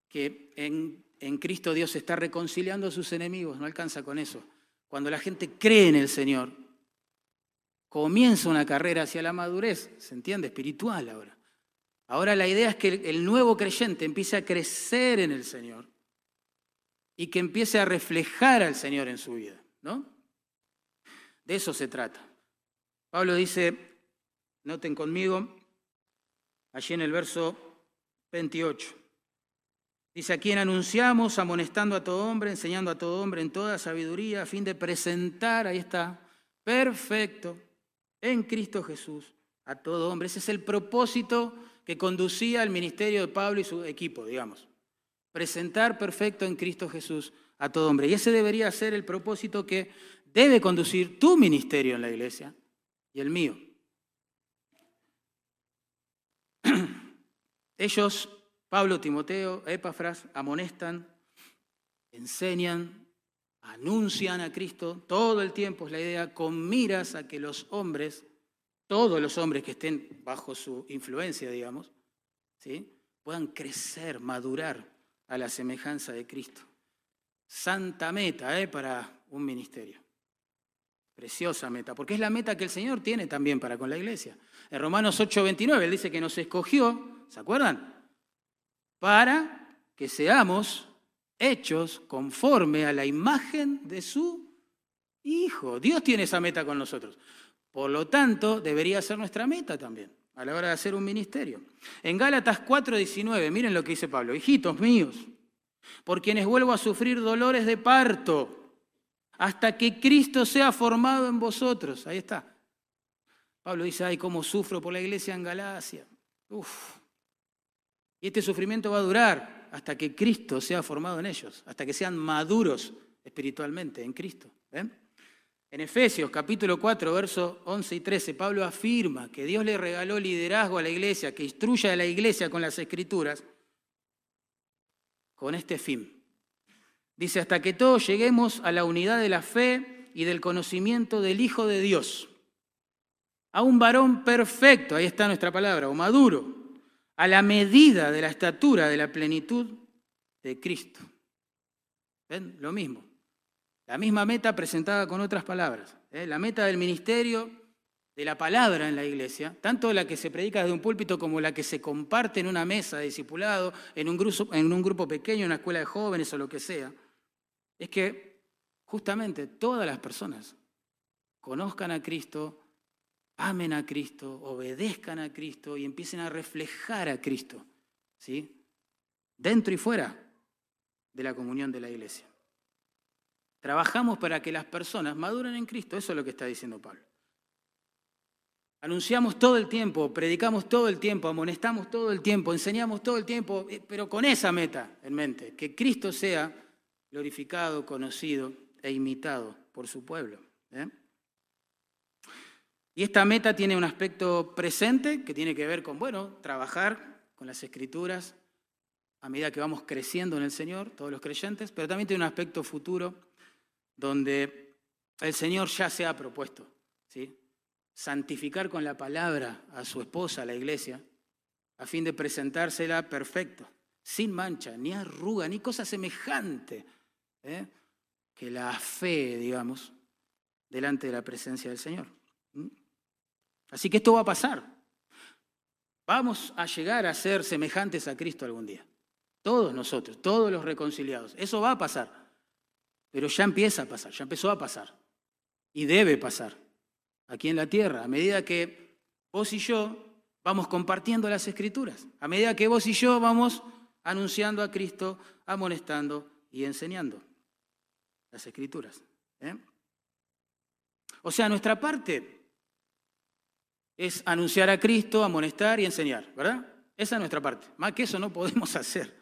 que en, en Cristo Dios está reconciliando a sus enemigos, no alcanza con eso. Cuando la gente cree en el Señor, comienza una carrera hacia la madurez, ¿se entiende? Espiritual ahora. Ahora la idea es que el nuevo creyente empiece a crecer en el Señor y que empiece a reflejar al Señor en su vida, ¿no? De eso se trata. Pablo dice, noten conmigo, allí en el verso 28. Dice, a quien anunciamos, amonestando a todo hombre, enseñando a todo hombre en toda sabiduría, a fin de presentar, ahí está, perfecto, en Cristo Jesús, a todo hombre. Ese es el propósito que conducía al ministerio de Pablo y su equipo, digamos. Presentar perfecto en Cristo Jesús a todo hombre. Y ese debería ser el propósito que debe conducir tu ministerio en la iglesia y el mío. Ellos, Pablo, Timoteo, Epafras, amonestan, enseñan, anuncian a Cristo todo el tiempo, es la idea, con miras a que los hombres, todos los hombres que estén bajo su influencia, digamos, ¿sí? puedan crecer, madurar a la semejanza de Cristo. Santa meta ¿eh? para un ministerio. Preciosa meta, porque es la meta que el Señor tiene también para con la iglesia. En Romanos 8:29 Él dice que nos escogió, ¿se acuerdan? Para que seamos hechos conforme a la imagen de su Hijo. Dios tiene esa meta con nosotros. Por lo tanto, debería ser nuestra meta también a la hora de hacer un ministerio. En Gálatas 4:19, miren lo que dice Pablo, hijitos míos, por quienes vuelvo a sufrir dolores de parto hasta que Cristo sea formado en vosotros. Ahí está. Pablo dice, ay, cómo sufro por la iglesia en Galacia. Uf. Y este sufrimiento va a durar hasta que Cristo sea formado en ellos, hasta que sean maduros espiritualmente en Cristo. En Efesios capítulo 4, versos 11 y 13, Pablo afirma que Dios le regaló liderazgo a la iglesia, que instruya a la iglesia con las escrituras, con este fin, Dice, hasta que todos lleguemos a la unidad de la fe y del conocimiento del Hijo de Dios. A un varón perfecto, ahí está nuestra palabra, o maduro, a la medida de la estatura de la plenitud de Cristo. ¿Ven? Lo mismo. La misma meta presentada con otras palabras. ¿eh? La meta del ministerio de la palabra en la iglesia, tanto la que se predica desde un púlpito como la que se comparte en una mesa de discipulado, en un grupo, en un grupo pequeño, en una escuela de jóvenes o lo que sea, es que justamente todas las personas conozcan a Cristo, amen a Cristo, obedezcan a Cristo y empiecen a reflejar a Cristo, ¿sí? Dentro y fuera de la comunión de la iglesia. Trabajamos para que las personas maduren en Cristo, eso es lo que está diciendo Pablo. Anunciamos todo el tiempo, predicamos todo el tiempo, amonestamos todo el tiempo, enseñamos todo el tiempo, eh, pero con esa meta en mente, que Cristo sea glorificado, conocido e imitado por su pueblo. ¿eh? Y esta meta tiene un aspecto presente que tiene que ver con, bueno, trabajar con las escrituras a medida que vamos creciendo en el Señor, todos los creyentes, pero también tiene un aspecto futuro donde el Señor ya se ha propuesto, ¿sí? santificar con la palabra a su esposa, a la iglesia, a fin de presentársela perfecto, sin mancha, ni arruga, ni cosa semejante ¿eh? que la fe, digamos, delante de la presencia del Señor. Así que esto va a pasar. Vamos a llegar a ser semejantes a Cristo algún día. Todos nosotros, todos los reconciliados. Eso va a pasar. Pero ya empieza a pasar, ya empezó a pasar. Y debe pasar aquí en la tierra, a medida que vos y yo vamos compartiendo las escrituras, a medida que vos y yo vamos anunciando a Cristo, amonestando y enseñando las escrituras. ¿eh? O sea, nuestra parte es anunciar a Cristo, amonestar y enseñar, ¿verdad? Esa es nuestra parte. Más que eso no podemos hacer.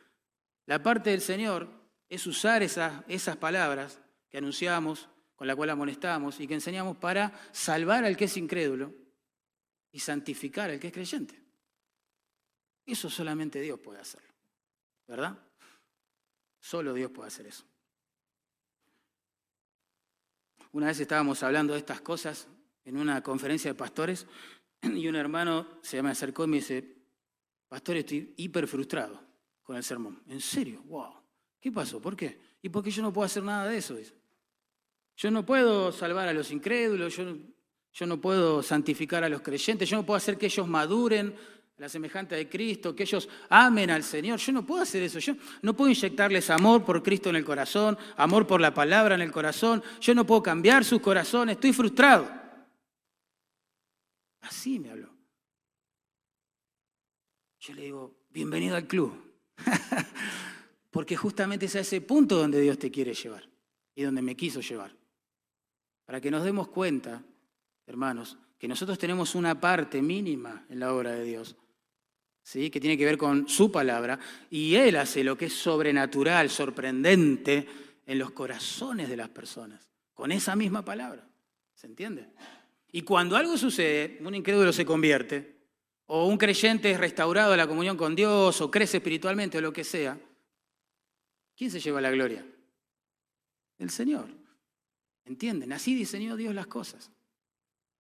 La parte del Señor es usar esas, esas palabras que anunciamos, con la cual amonestamos y que enseñamos para salvar al que es incrédulo y santificar al que es creyente. Eso solamente Dios puede hacerlo, ¿verdad? Solo Dios puede hacer eso. Una vez estábamos hablando de estas cosas en una conferencia de pastores y un hermano se me acercó y me dice, pastor, estoy hiper frustrado con el sermón. ¿En serio? ¡Wow! ¿Qué pasó? ¿Por qué? ¿Y por qué yo no puedo hacer nada de eso? Yo no puedo salvar a los incrédulos, yo, no puedo santificar a los creyentes, yo no puedo hacer que ellos maduren la semejanza de Cristo, que ellos amen al Señor. Yo no puedo hacer eso. Yo no puedo inyectarles amor por Cristo en el corazón, amor por la palabra en el corazón. Yo no puedo cambiar sus corazones. Estoy frustrado. Así me habló. Yo le digo, bienvenido al club. Porque justamente es a ese punto donde Dios te quiere llevar y donde me quiso llevar. Para que nos demos cuenta, hermanos, que nosotros tenemos una parte mínima en la obra de Dios, ¿sí? que tiene que ver con su palabra, y Él hace lo que es sobrenatural, sorprendente en los corazones de las personas, con esa misma palabra. ¿Se entiende? Y cuando algo sucede, un incrédulo se convierte, o un creyente es restaurado a la comunión con Dios, o crece espiritualmente, o lo que sea, ¿quién se lleva la gloria? El Señor. ¿Entienden? Así diseñó Dios las cosas.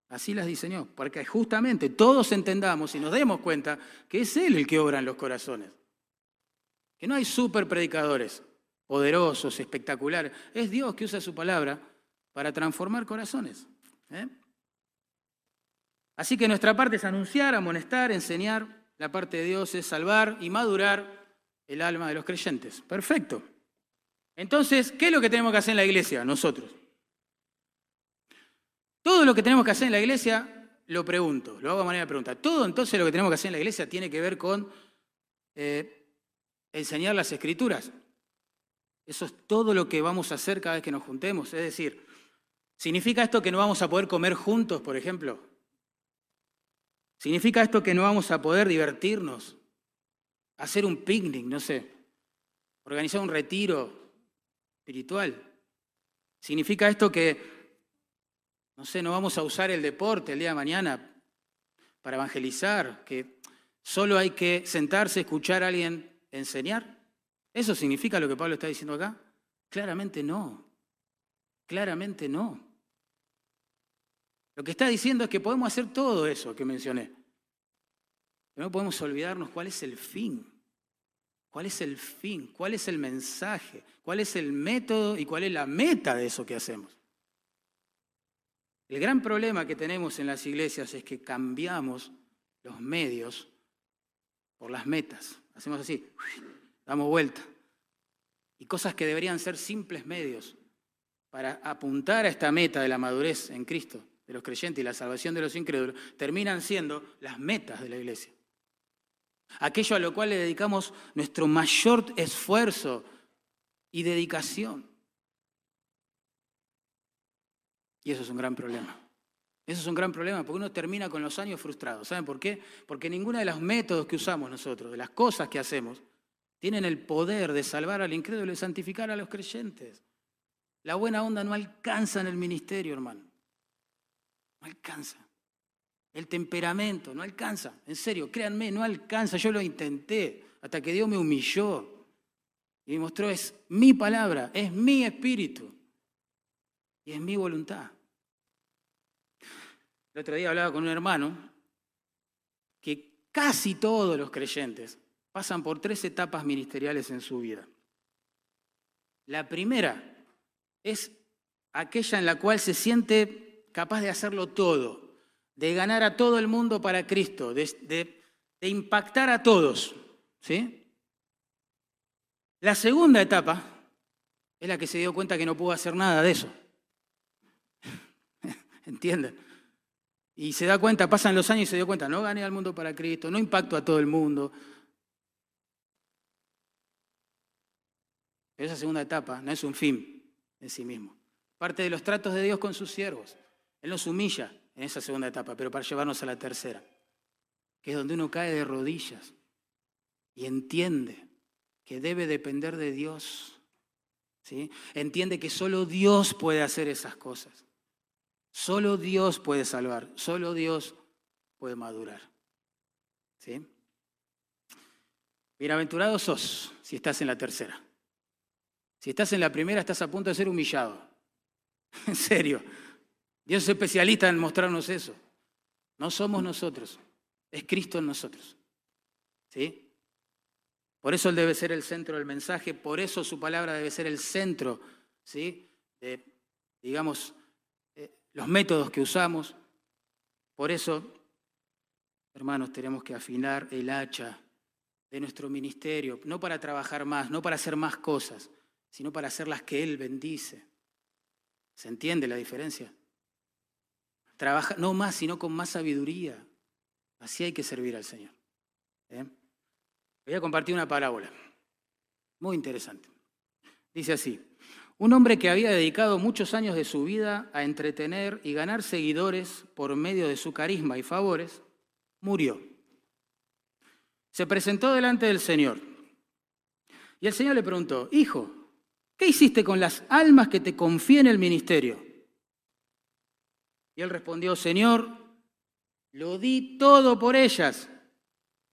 Así las diseñó, para que justamente todos entendamos y nos demos cuenta que es Él el que obra en los corazones. Que no hay super predicadores poderosos, espectaculares. Es Dios que usa su palabra para transformar corazones. ¿eh? Así que nuestra parte es anunciar, amonestar, enseñar. La parte de Dios es salvar y madurar el alma de los creyentes. Perfecto. Entonces, ¿qué es lo que tenemos que hacer en la iglesia nosotros? Todo lo que tenemos que hacer en la iglesia, lo pregunto, lo hago a manera de pregunta. Todo entonces lo que tenemos que hacer en la iglesia tiene que ver con eh, enseñar las escrituras. Eso es todo lo que vamos a hacer cada vez que nos juntemos. Es decir, ¿significa esto que no vamos a poder comer juntos, por ejemplo? ¿Significa esto que no vamos a poder divertirnos? Hacer un picnic, no sé. Organizar un retiro espiritual. ¿Significa esto que, no sé, no vamos a usar el deporte el día de mañana para evangelizar? ¿Que solo hay que sentarse, escuchar a alguien enseñar? ¿Eso significa lo que Pablo está diciendo acá? Claramente no. Claramente no. Lo que está diciendo es que podemos hacer todo eso que mencioné. Pero no podemos olvidarnos cuál es el fin. ¿Cuál es el fin? ¿Cuál es el mensaje? ¿Cuál es el método y cuál es la meta de eso que hacemos? El gran problema que tenemos en las iglesias es que cambiamos los medios por las metas. Hacemos así, damos vuelta. Y cosas que deberían ser simples medios para apuntar a esta meta de la madurez en Cristo de los creyentes y la salvación de los incrédulos, terminan siendo las metas de la iglesia. Aquello a lo cual le dedicamos nuestro mayor esfuerzo y dedicación. Eso es un gran problema. Eso es un gran problema porque uno termina con los años frustrados. ¿Saben por qué? Porque ninguno de los métodos que usamos nosotros, de las cosas que hacemos, tienen el poder de salvar al incrédulo y santificar a los creyentes. La buena onda no alcanza en el ministerio, hermano. No alcanza. El temperamento no alcanza. En serio, créanme, no alcanza. Yo lo intenté hasta que Dios me humilló y me mostró, es mi palabra, es mi espíritu. y es mi voluntad. El otro día hablaba con un hermano que casi todos los creyentes pasan por tres etapas ministeriales en su vida. La primera es aquella en la cual se siente capaz de hacerlo todo, de ganar a todo el mundo para Cristo, de, impactar a todos. ¿sí? La segunda etapa es la que se dio cuenta que no pudo hacer nada de eso. ¿Entienden? Y se da cuenta, pasan los años y se dio cuenta, no gané al mundo para Cristo, no impacto a todo el mundo. Pero esa segunda etapa no es un fin en sí mismo. Parte de los tratos de Dios con sus siervos. Él nos humilla en esa segunda etapa, pero para llevarnos a la tercera, que es donde uno cae de rodillas y entiende que debe depender de Dios. ¿sí? Entiende que solo Dios puede hacer esas cosas. Solo Dios puede salvar, solo Dios puede madurar. ¿Sí? Bienaventurado sos si estás en la tercera. Si estás en la primera, estás a punto de ser humillado. En serio. Dios es especialista en mostrarnos eso. No somos nosotros, es Cristo en nosotros. ¿Sí? Por eso Él debe ser el centro del mensaje, por eso su palabra debe ser el centro, ¿sí? De, digamos, los métodos que usamos. Por eso, hermanos, tenemos que afinar el hacha de nuestro ministerio, no para trabajar más, no para hacer más cosas, sino para hacer las que Él bendice. ¿Se entiende la diferencia? Trabaja no más, sino con más sabiduría. Así hay que servir al Señor. ¿eh? Voy a compartir una parábola muy interesante. Dice así, un hombre que había dedicado muchos años de su vida a entretener y ganar seguidores por medio de su carisma y favores, murió. Se presentó delante del Señor. Y el Señor le preguntó, Hijo, ¿qué hiciste con las almas que te confié en el ministerio? Y él respondió, Señor, lo di todo por ellas.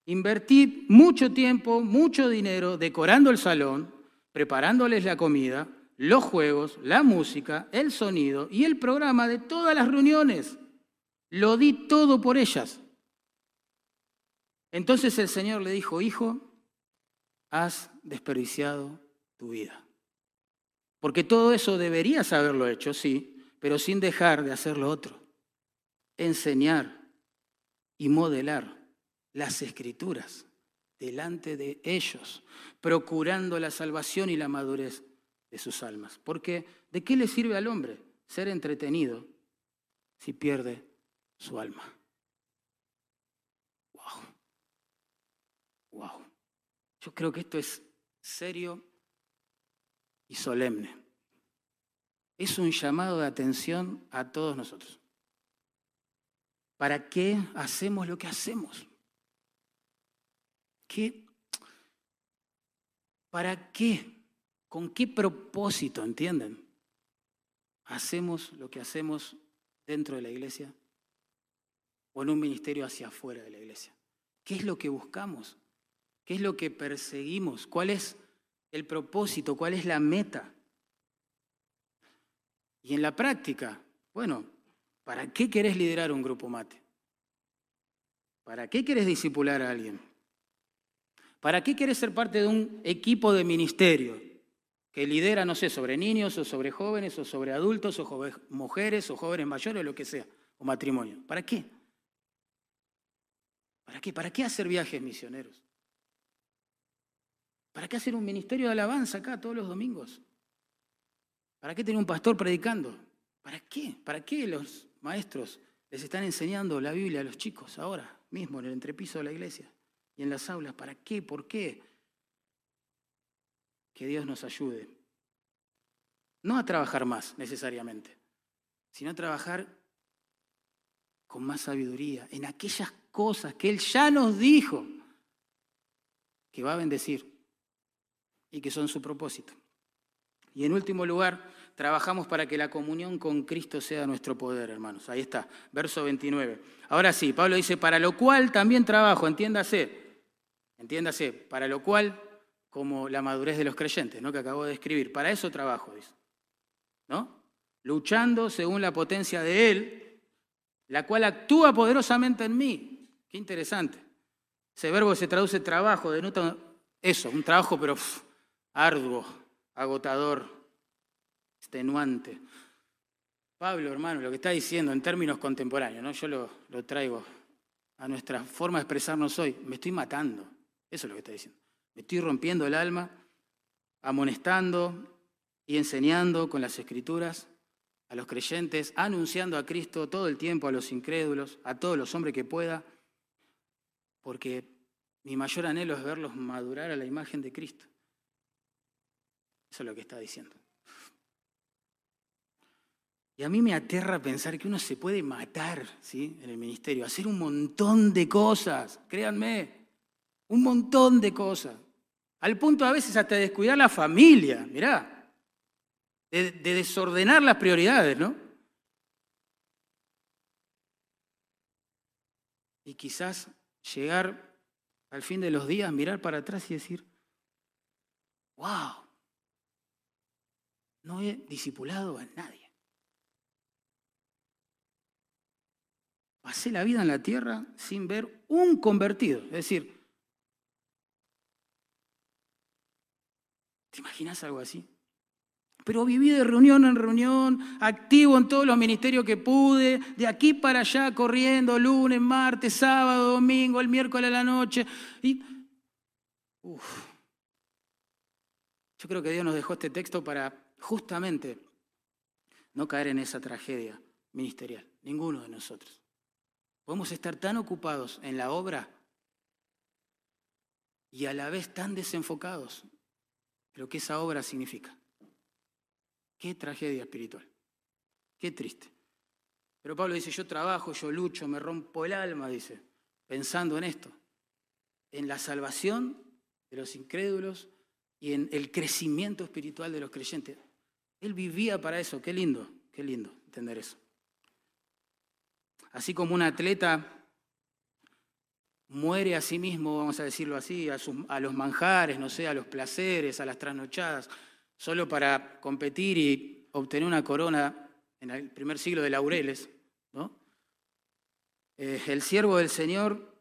Invertí mucho tiempo, mucho dinero decorando el salón, preparándoles la comida los juegos, la música, el sonido y el programa de todas las reuniones. Lo di todo por ellas. Entonces el Señor le dijo, hijo, has desperdiciado tu vida. Porque todo eso deberías haberlo hecho, sí, pero sin dejar de hacer lo otro. Enseñar y modelar las escrituras delante de ellos, procurando la salvación y la madurez de sus almas. Porque ¿de qué le sirve al hombre ser entretenido si pierde su alma? Wow. Wow. Yo creo que esto es serio y solemne. Es un llamado de atención a todos nosotros. ¿Para qué hacemos lo que hacemos? ¿Qué? ¿Para qué ¿Con qué propósito, entienden? ¿Hacemos lo que hacemos dentro de la iglesia o en un ministerio hacia afuera de la iglesia? ¿Qué es lo que buscamos? ¿Qué es lo que perseguimos? ¿Cuál es el propósito? ¿Cuál es la meta? Y en la práctica, bueno, ¿para qué querés liderar un grupo mate? ¿Para qué querés disipular a alguien? ¿Para qué querés ser parte de un equipo de ministerio? Que lidera, no sé, sobre niños o sobre jóvenes o sobre adultos o mujeres o jóvenes mayores o lo que sea, o matrimonio. ¿Para qué? ¿Para qué? ¿Para qué hacer viajes misioneros? ¿Para qué hacer un ministerio de alabanza acá todos los domingos? ¿Para qué tener un pastor predicando? ¿Para qué? ¿Para qué los maestros les están enseñando la Biblia a los chicos ahora mismo en el entrepiso de la iglesia y en las aulas? ¿Para qué? ¿Por qué? Que Dios nos ayude. No a trabajar más necesariamente, sino a trabajar con más sabiduría en aquellas cosas que Él ya nos dijo que va a bendecir y que son su propósito. Y en último lugar, trabajamos para que la comunión con Cristo sea nuestro poder, hermanos. Ahí está, verso 29. Ahora sí, Pablo dice, para lo cual también trabajo, entiéndase, entiéndase, para lo cual como la madurez de los creyentes, ¿no? que acabo de escribir. Para eso trabajo, dice. ¿No? luchando según la potencia de Él, la cual actúa poderosamente en mí. Qué interesante. Ese verbo se traduce trabajo, denota eso, un trabajo pero arduo, agotador, extenuante. Pablo, hermano, lo que está diciendo en términos contemporáneos, ¿no? yo lo, lo traigo a nuestra forma de expresarnos hoy, me estoy matando. Eso es lo que está diciendo. Me estoy rompiendo el alma, amonestando y enseñando con las escrituras a los creyentes, anunciando a Cristo todo el tiempo a los incrédulos, a todos los hombres que pueda, porque mi mayor anhelo es verlos madurar a la imagen de Cristo. Eso es lo que está diciendo. Y a mí me aterra pensar que uno se puede matar ¿sí? en el ministerio, hacer un montón de cosas, créanme, un montón de cosas. Al punto a veces hasta de descuidar la familia, mirá, de, de desordenar las prioridades, ¿no? Y quizás llegar al fin de los días, mirar para atrás y decir, wow, no he discipulado a nadie. Pasé la vida en la tierra sin ver un convertido. Es decir, ¿te imaginas algo así? Pero viví de reunión en reunión, activo en todos los ministerios que pude, de aquí para allá, corriendo, lunes, martes, sábado, domingo, el miércoles a la noche. Y, Yo creo que Dios nos dejó este texto para justamente no caer en esa tragedia ministerial, ninguno de nosotros. Podemos estar tan ocupados en la obra y a la vez tan desenfocados en lo que esa obra significa. Qué tragedia espiritual. Qué triste. Pero Pablo dice, yo trabajo, yo lucho, me rompo el alma, dice, pensando en esto, en la salvación de los incrédulos y en el crecimiento espiritual de los creyentes. Él vivía para eso, qué lindo, qué lindo entender eso. Así como un atleta muere a sí mismo, vamos a decirlo así, a, los manjares, no sé, a los placeres, a las trasnochadas, solo para competir y obtener una corona en el primer siglo de laureles, ¿no? Eh, el siervo del Señor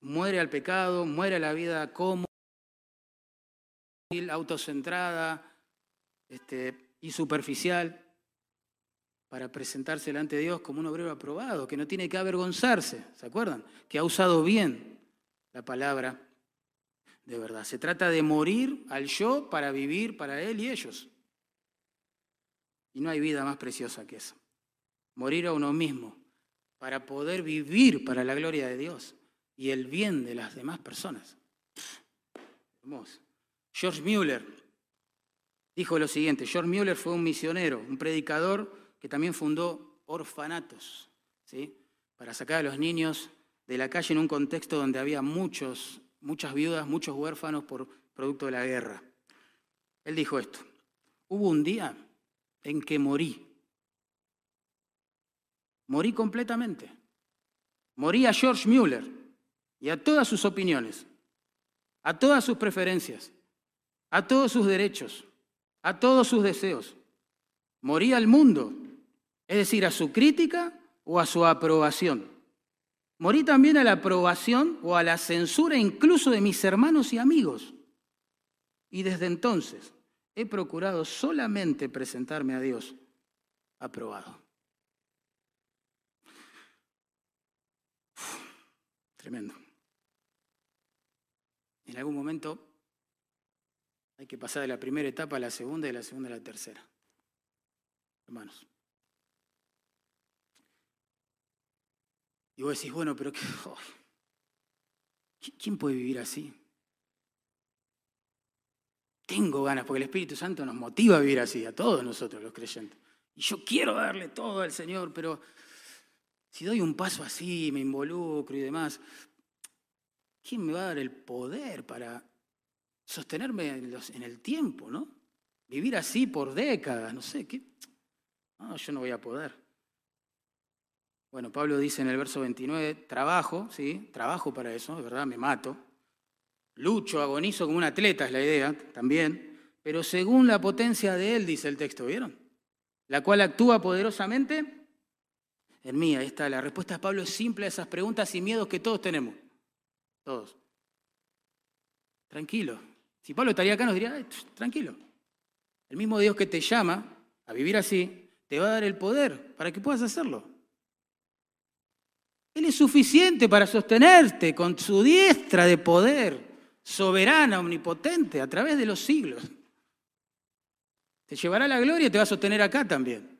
muere al pecado, muere a la vida cómoda, autocentrada este, y superficial para presentarse delante de Dios como un obrero aprobado, que no tiene que avergonzarse, ¿se acuerdan? Que ha usado bien la palabra de verdad. Se trata de morir al yo para vivir para Él y ellos. Y no hay vida más preciosa que eso. Morir a uno mismo para poder vivir para la gloria de Dios y el bien de las demás personas. George Mueller dijo lo siguiente, George Mueller fue un misionero, un predicador que también fundó orfanatos, ¿sí? para sacar a los niños de la calle en un contexto donde había muchos, muchas viudas, muchos huérfanos por producto de la guerra. Él dijo esto, hubo un día en que morí, morí completamente, morí a George Mueller y a todas sus opiniones, a todas sus preferencias, a todos sus derechos, a todos sus deseos. Morí al mundo es decir, a su crítica o a su aprobación. Morí también a la aprobación o a la censura incluso de mis hermanos y amigos. Y desde entonces he procurado solamente presentarme a Dios aprobado. tremendo. En algún momento hay que pasar de la primera etapa a la segunda y de la segunda a la tercera. Hermanos. Y vos decís, bueno, pero ¿quién puede vivir así? Tengo ganas, porque el Espíritu Santo nos motiva a vivir así, a todos nosotros los creyentes. Y yo quiero darle todo al Señor, pero si doy un paso así, me involucro y demás, ¿quién me va a dar el poder para sostenerme en el tiempo, no? Vivir así por décadas, no sé, ¿qué? No, yo no voy a poder. Bueno, Pablo dice en el verso 29, trabajo, ¿sí? Trabajo para eso, de verdad, me mato. Lucho, agonizo como un atleta, es la idea también. Pero según la potencia de él, dice el texto, ¿vieron? la cual actúa poderosamente en mí. Ahí está. La respuesta de Pablo es simple a esas preguntas y miedos que todos tenemos. Todos. Tranquilo. Si Pablo estaría acá, nos diría, tranquilo. El mismo Dios que te llama a vivir así, te va a dar el poder para que puedas hacerlo. Él es suficiente para sostenerte con su diestra de poder, soberana, omnipotente, a través de los siglos. Te llevará la gloria y te va a sostener acá también.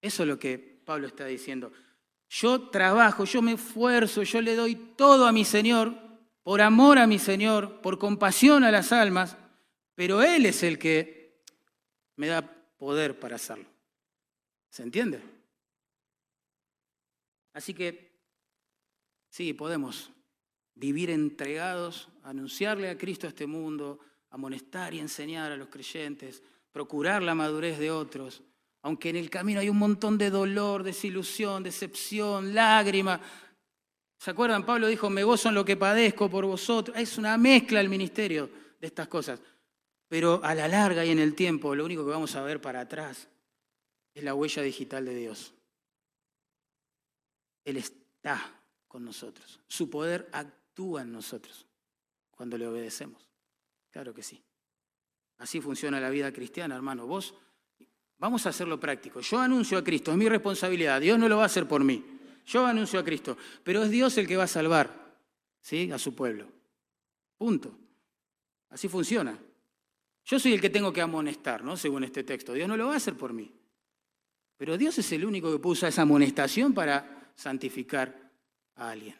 Eso es lo que Pablo está diciendo. Yo trabajo, yo me esfuerzo, yo le doy todo a mi Señor, por amor a mi Señor, por compasión a las almas, pero Él es el que me da poder para hacerlo. ¿Se entiende? Así que sí, podemos vivir entregados, anunciarle a Cristo a este mundo, amonestar y enseñar a los creyentes, procurar la madurez de otros, aunque en el camino hay un montón de dolor, desilusión, decepción, lágrima. ¿Se acuerdan? Pablo dijo, me gozo en lo que padezco por vosotros. Es una mezcla el ministerio de estas cosas. Pero a la larga y en el tiempo, lo único que vamos a ver para atrás es la huella digital de Dios. Él está con nosotros. Su poder actúa en nosotros cuando le obedecemos. Claro que sí. Así funciona la vida cristiana, hermano. Vos Vamos a hacerlo práctico. Yo anuncio a Cristo, es mi responsabilidad. Dios no lo va a hacer por mí. Yo anuncio a Cristo, pero es Dios el que va a salvar ¿sí? a su pueblo. Punto. Así funciona. Yo soy el que tengo que amonestar, ¿no? Según este texto. Dios no lo va a hacer por mí. Pero Dios es el único que puso esa amonestación para santificar a alguien.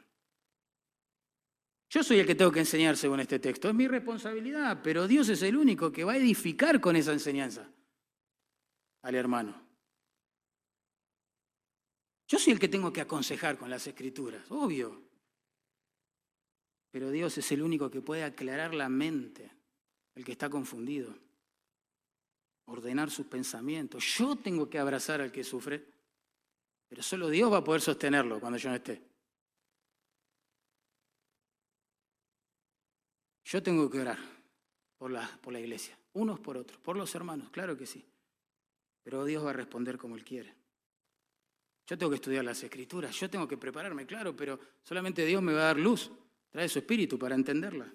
Yo soy el que tengo que enseñar según este texto. Es mi responsabilidad, pero Dios es el único que va a edificar con esa enseñanza al hermano. Yo soy el que tengo que aconsejar con las escrituras, obvio. Pero Dios es el único que puede aclarar la mente, el que está confundido, ordenar sus pensamientos. Yo tengo que abrazar al que sufre, pero solo Dios va a poder sostenerlo cuando yo no esté. Yo tengo que orar por la, por la iglesia, unos por otros, por los hermanos, claro que sí. Pero Dios va a responder como Él quiere. Yo tengo que estudiar las escrituras, yo tengo que prepararme, claro, pero solamente Dios me va a dar luz, trae su espíritu para entenderla.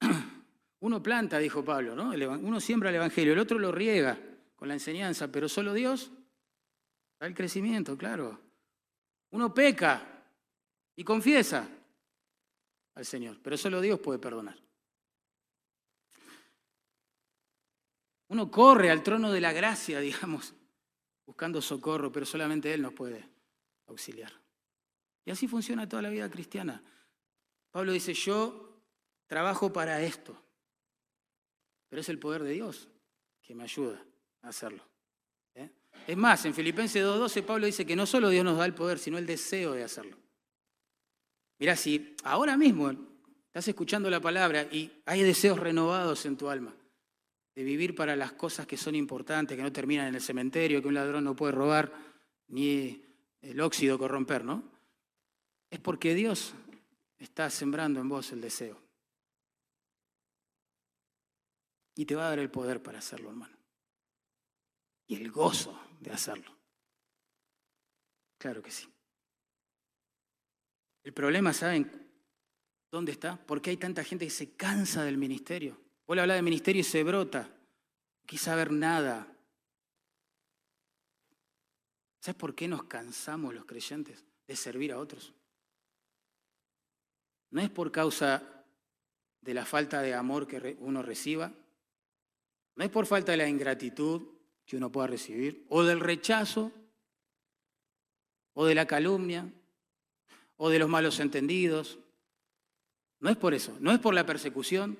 Uno planta, dijo Pablo, ¿no? Uno siembra el Evangelio, el otro lo riega con la enseñanza, pero solo Dios da el crecimiento, claro. Uno peca y confiesa al Señor, pero solo Dios puede perdonar. Uno corre al trono de la gracia, digamos, buscando socorro, pero solamente Él nos puede auxiliar. Y así funciona toda la vida cristiana. Pablo dice, yo trabajo para esto, pero es el poder de Dios que me ayuda a hacerlo. Es más, en Filipenses 2.12 Pablo dice que no solo Dios nos da el poder, sino el deseo de hacerlo. Mira, si ahora mismo estás escuchando la palabra y hay deseos renovados en tu alma, de vivir para las cosas que son importantes, que no terminan en el cementerio, que un ladrón no puede robar, ni el óxido corromper, ¿no? Es porque Dios está sembrando en vos el deseo. Y te va a dar el poder para hacerlo, hermano. Y el gozo de hacerlo. Claro que sí. El problema, ¿saben dónde está? Porque hay tanta gente que se cansa del ministerio. Vos le hablas de ministerio y se brota. No quiere saber nada. ¿Sabes por qué nos cansamos los creyentes de servir a otros? No es por causa de la falta de amor que uno reciba, no es por falta de la ingratitud que uno pueda recibir, o del rechazo, o de la calumnia, o de los malos entendidos. No es por eso, no es por la persecución,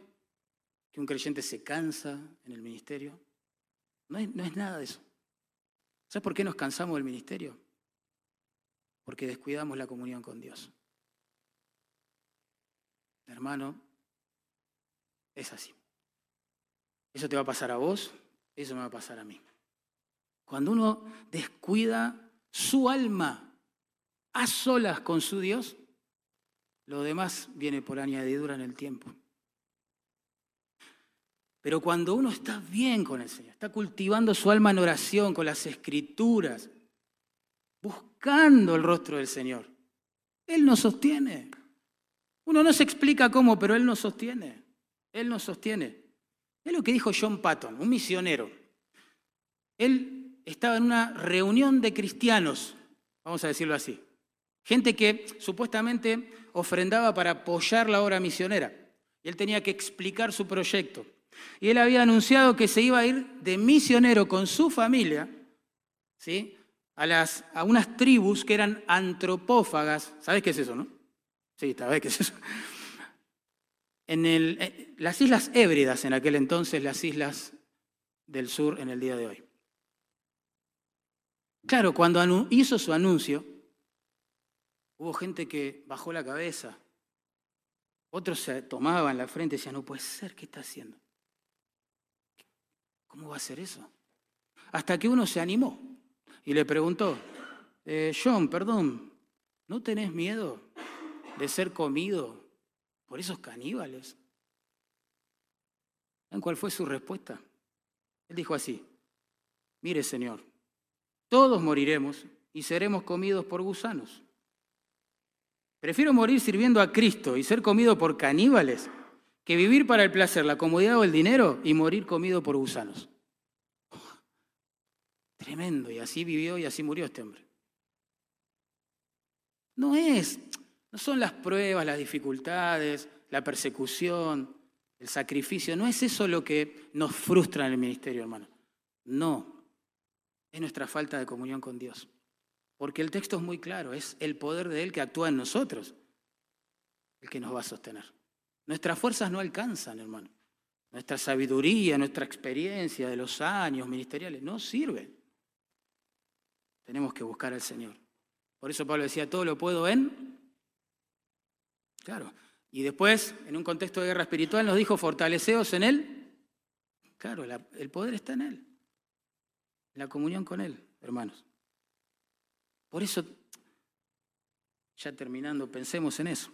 que un creyente se cansa en el ministerio. No es, no es nada de eso. ¿Sabes por qué nos cansamos del ministerio? Porque descuidamos la comunión con Dios. Hermano, es así. Eso te va a pasar a vos, eso me va a pasar a mí. Cuando uno descuida su alma a solas con su Dios, lo demás viene por añadidura en el tiempo. Pero cuando uno está bien con el Señor, está cultivando su alma en oración, con las escrituras, buscando el rostro del Señor, Él nos sostiene. Uno no se explica cómo, pero Él nos sostiene. Él nos sostiene. Es lo que dijo John Patton, un misionero. Él estaba en una reunión de cristianos, vamos a decirlo así. Gente que supuestamente ofrendaba para apoyar la obra misionera. Y él tenía que explicar su proyecto. Y él había anunciado que se iba a ir de misionero con su familia ¿sí? a, unas tribus que eran antropófagas. ¿Sabes qué es eso, no? Sí, ¿sabes qué es eso? En el, eh, las Islas Hébridas en aquel entonces, las islas del sur en el día de hoy. Claro, cuando hizo su anuncio, hubo gente que bajó la cabeza, otros se tomaban la frente y decían, no puede ser, ¿qué está haciendo? ¿Cómo va a ser eso? Hasta que uno se animó y le preguntó, eh, John, perdón, ¿no tenés miedo de ser comido por esos caníbales? ¿Saben cuál fue su respuesta? Él dijo así, mire Señor, todos moriremos y seremos comidos por gusanos. Prefiero morir sirviendo a Cristo y ser comido por caníbales que vivir para el placer, la comodidad o el dinero y morir comido por gusanos. tremendo, y así vivió y así murió este hombre. No es, no son las pruebas, las dificultades, la persecución, el sacrificio, no es eso lo que nos frustra en el ministerio, hermano. No, es nuestra falta de comunión con Dios. Porque el texto es muy claro, es el poder de Él que actúa en nosotros el que nos va a sostener. Nuestras fuerzas no alcanzan, hermano. Nuestra sabiduría, nuestra experiencia de los años ministeriales no sirve. Tenemos que buscar al Señor. Por eso Pablo decía, todo lo puedo en... Claro. Y después, en un contexto de guerra espiritual, nos dijo, fortaleceos en Él. Claro, el poder está en Él. La comunión con Él, hermanos. Por eso, ya terminando, pensemos en eso.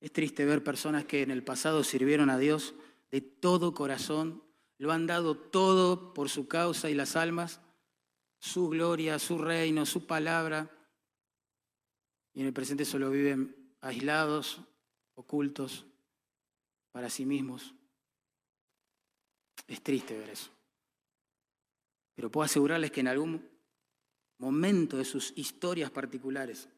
Es triste ver personas que en el pasado sirvieron a Dios de todo corazón, lo han dado todo por su causa y las almas, su gloria, su reino, su palabra, y en el presente solo viven aislados, ocultos para sí mismos. Es triste ver eso. Pero puedo asegurarles que en algún momento de sus historias particulares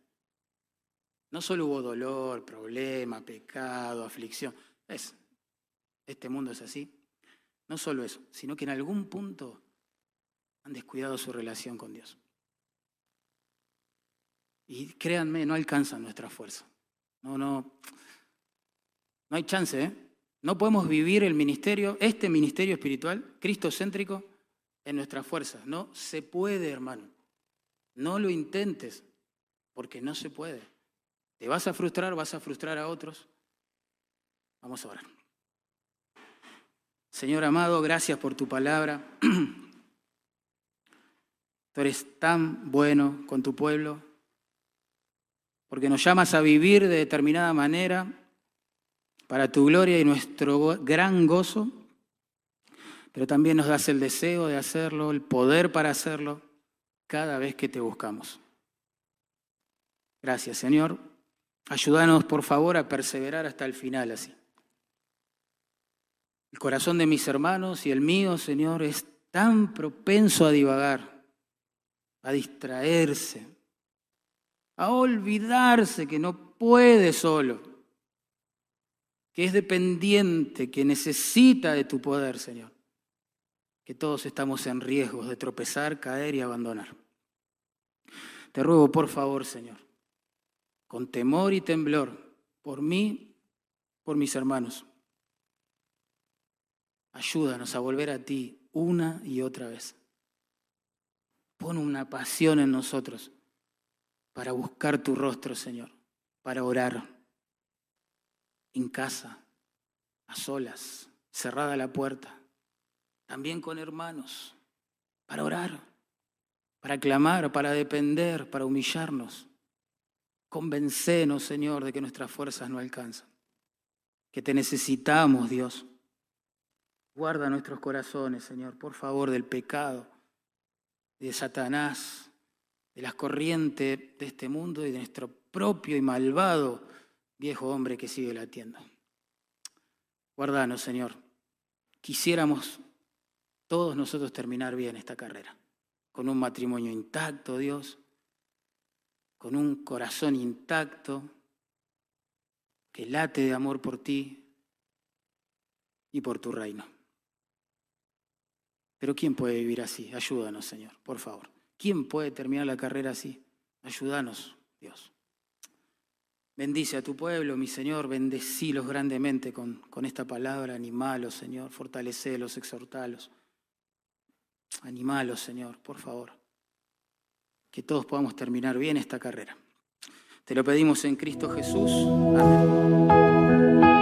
no solo hubo dolor, problema, pecado, aflicción. Es, este mundo es así. No solo eso, sino que en algún punto han descuidado su relación con Dios. Y créanme, no alcanzan nuestra fuerza. No, no. No hay chance, ¿eh? No podemos vivir el ministerio, este ministerio espiritual, cristocéntrico, en nuestra fuerza. No se puede, hermano. No lo intentes, porque no se puede. Te vas a frustrar, vas a frustrar a otros. Vamos a orar. Señor amado, gracias por tu palabra. Tú eres tan bueno con tu pueblo, porque nos llamas a vivir de determinada manera para tu gloria y nuestro gran gozo, pero también nos das el deseo de hacerlo, el poder para hacerlo cada vez que te buscamos. Gracias, Señor. Ayúdanos, por favor, a perseverar hasta el final así. El corazón de mis hermanos y el mío, Señor, es tan propenso a divagar, a distraerse, a olvidarse que no puede solo, que es dependiente, que necesita de tu poder, Señor. Que todos estamos en riesgo de tropezar, caer y abandonar. Te ruego, por favor, Señor, con temor y temblor, por mí, por mis hermanos. Ayúdanos a volver a ti una y otra vez. Pon una pasión en nosotros para buscar tu rostro, Señor, para orar en casa, a solas, cerrada la puerta, también con hermanos, para orar, para clamar, para depender, para humillarnos. Convencenos, Señor, de que nuestras fuerzas no alcanzan, que te necesitamos, Dios, Guarda nuestros corazones, Señor, por favor, del pecado, de Satanás, de las corrientes de este mundo y de nuestro propio y malvado viejo hombre que sigue latiendo. Guardanos, Señor. Quisiéramos todos nosotros terminar bien esta carrera, con un matrimonio intacto, Dios, con un corazón intacto, que late de amor por ti y por tu reino. Pero ¿quién puede vivir así? Ayúdanos, Señor, por favor. ¿Quién puede terminar la carrera así? Ayúdanos, Dios. Bendice a tu pueblo, mi Señor, bendecílos grandemente con, con esta palabra, animalos, Señor, fortalecelos, exhortalos. Animalos, Señor, por favor. Que todos podamos terminar bien esta carrera. Te lo pedimos en Cristo Jesús. Amén.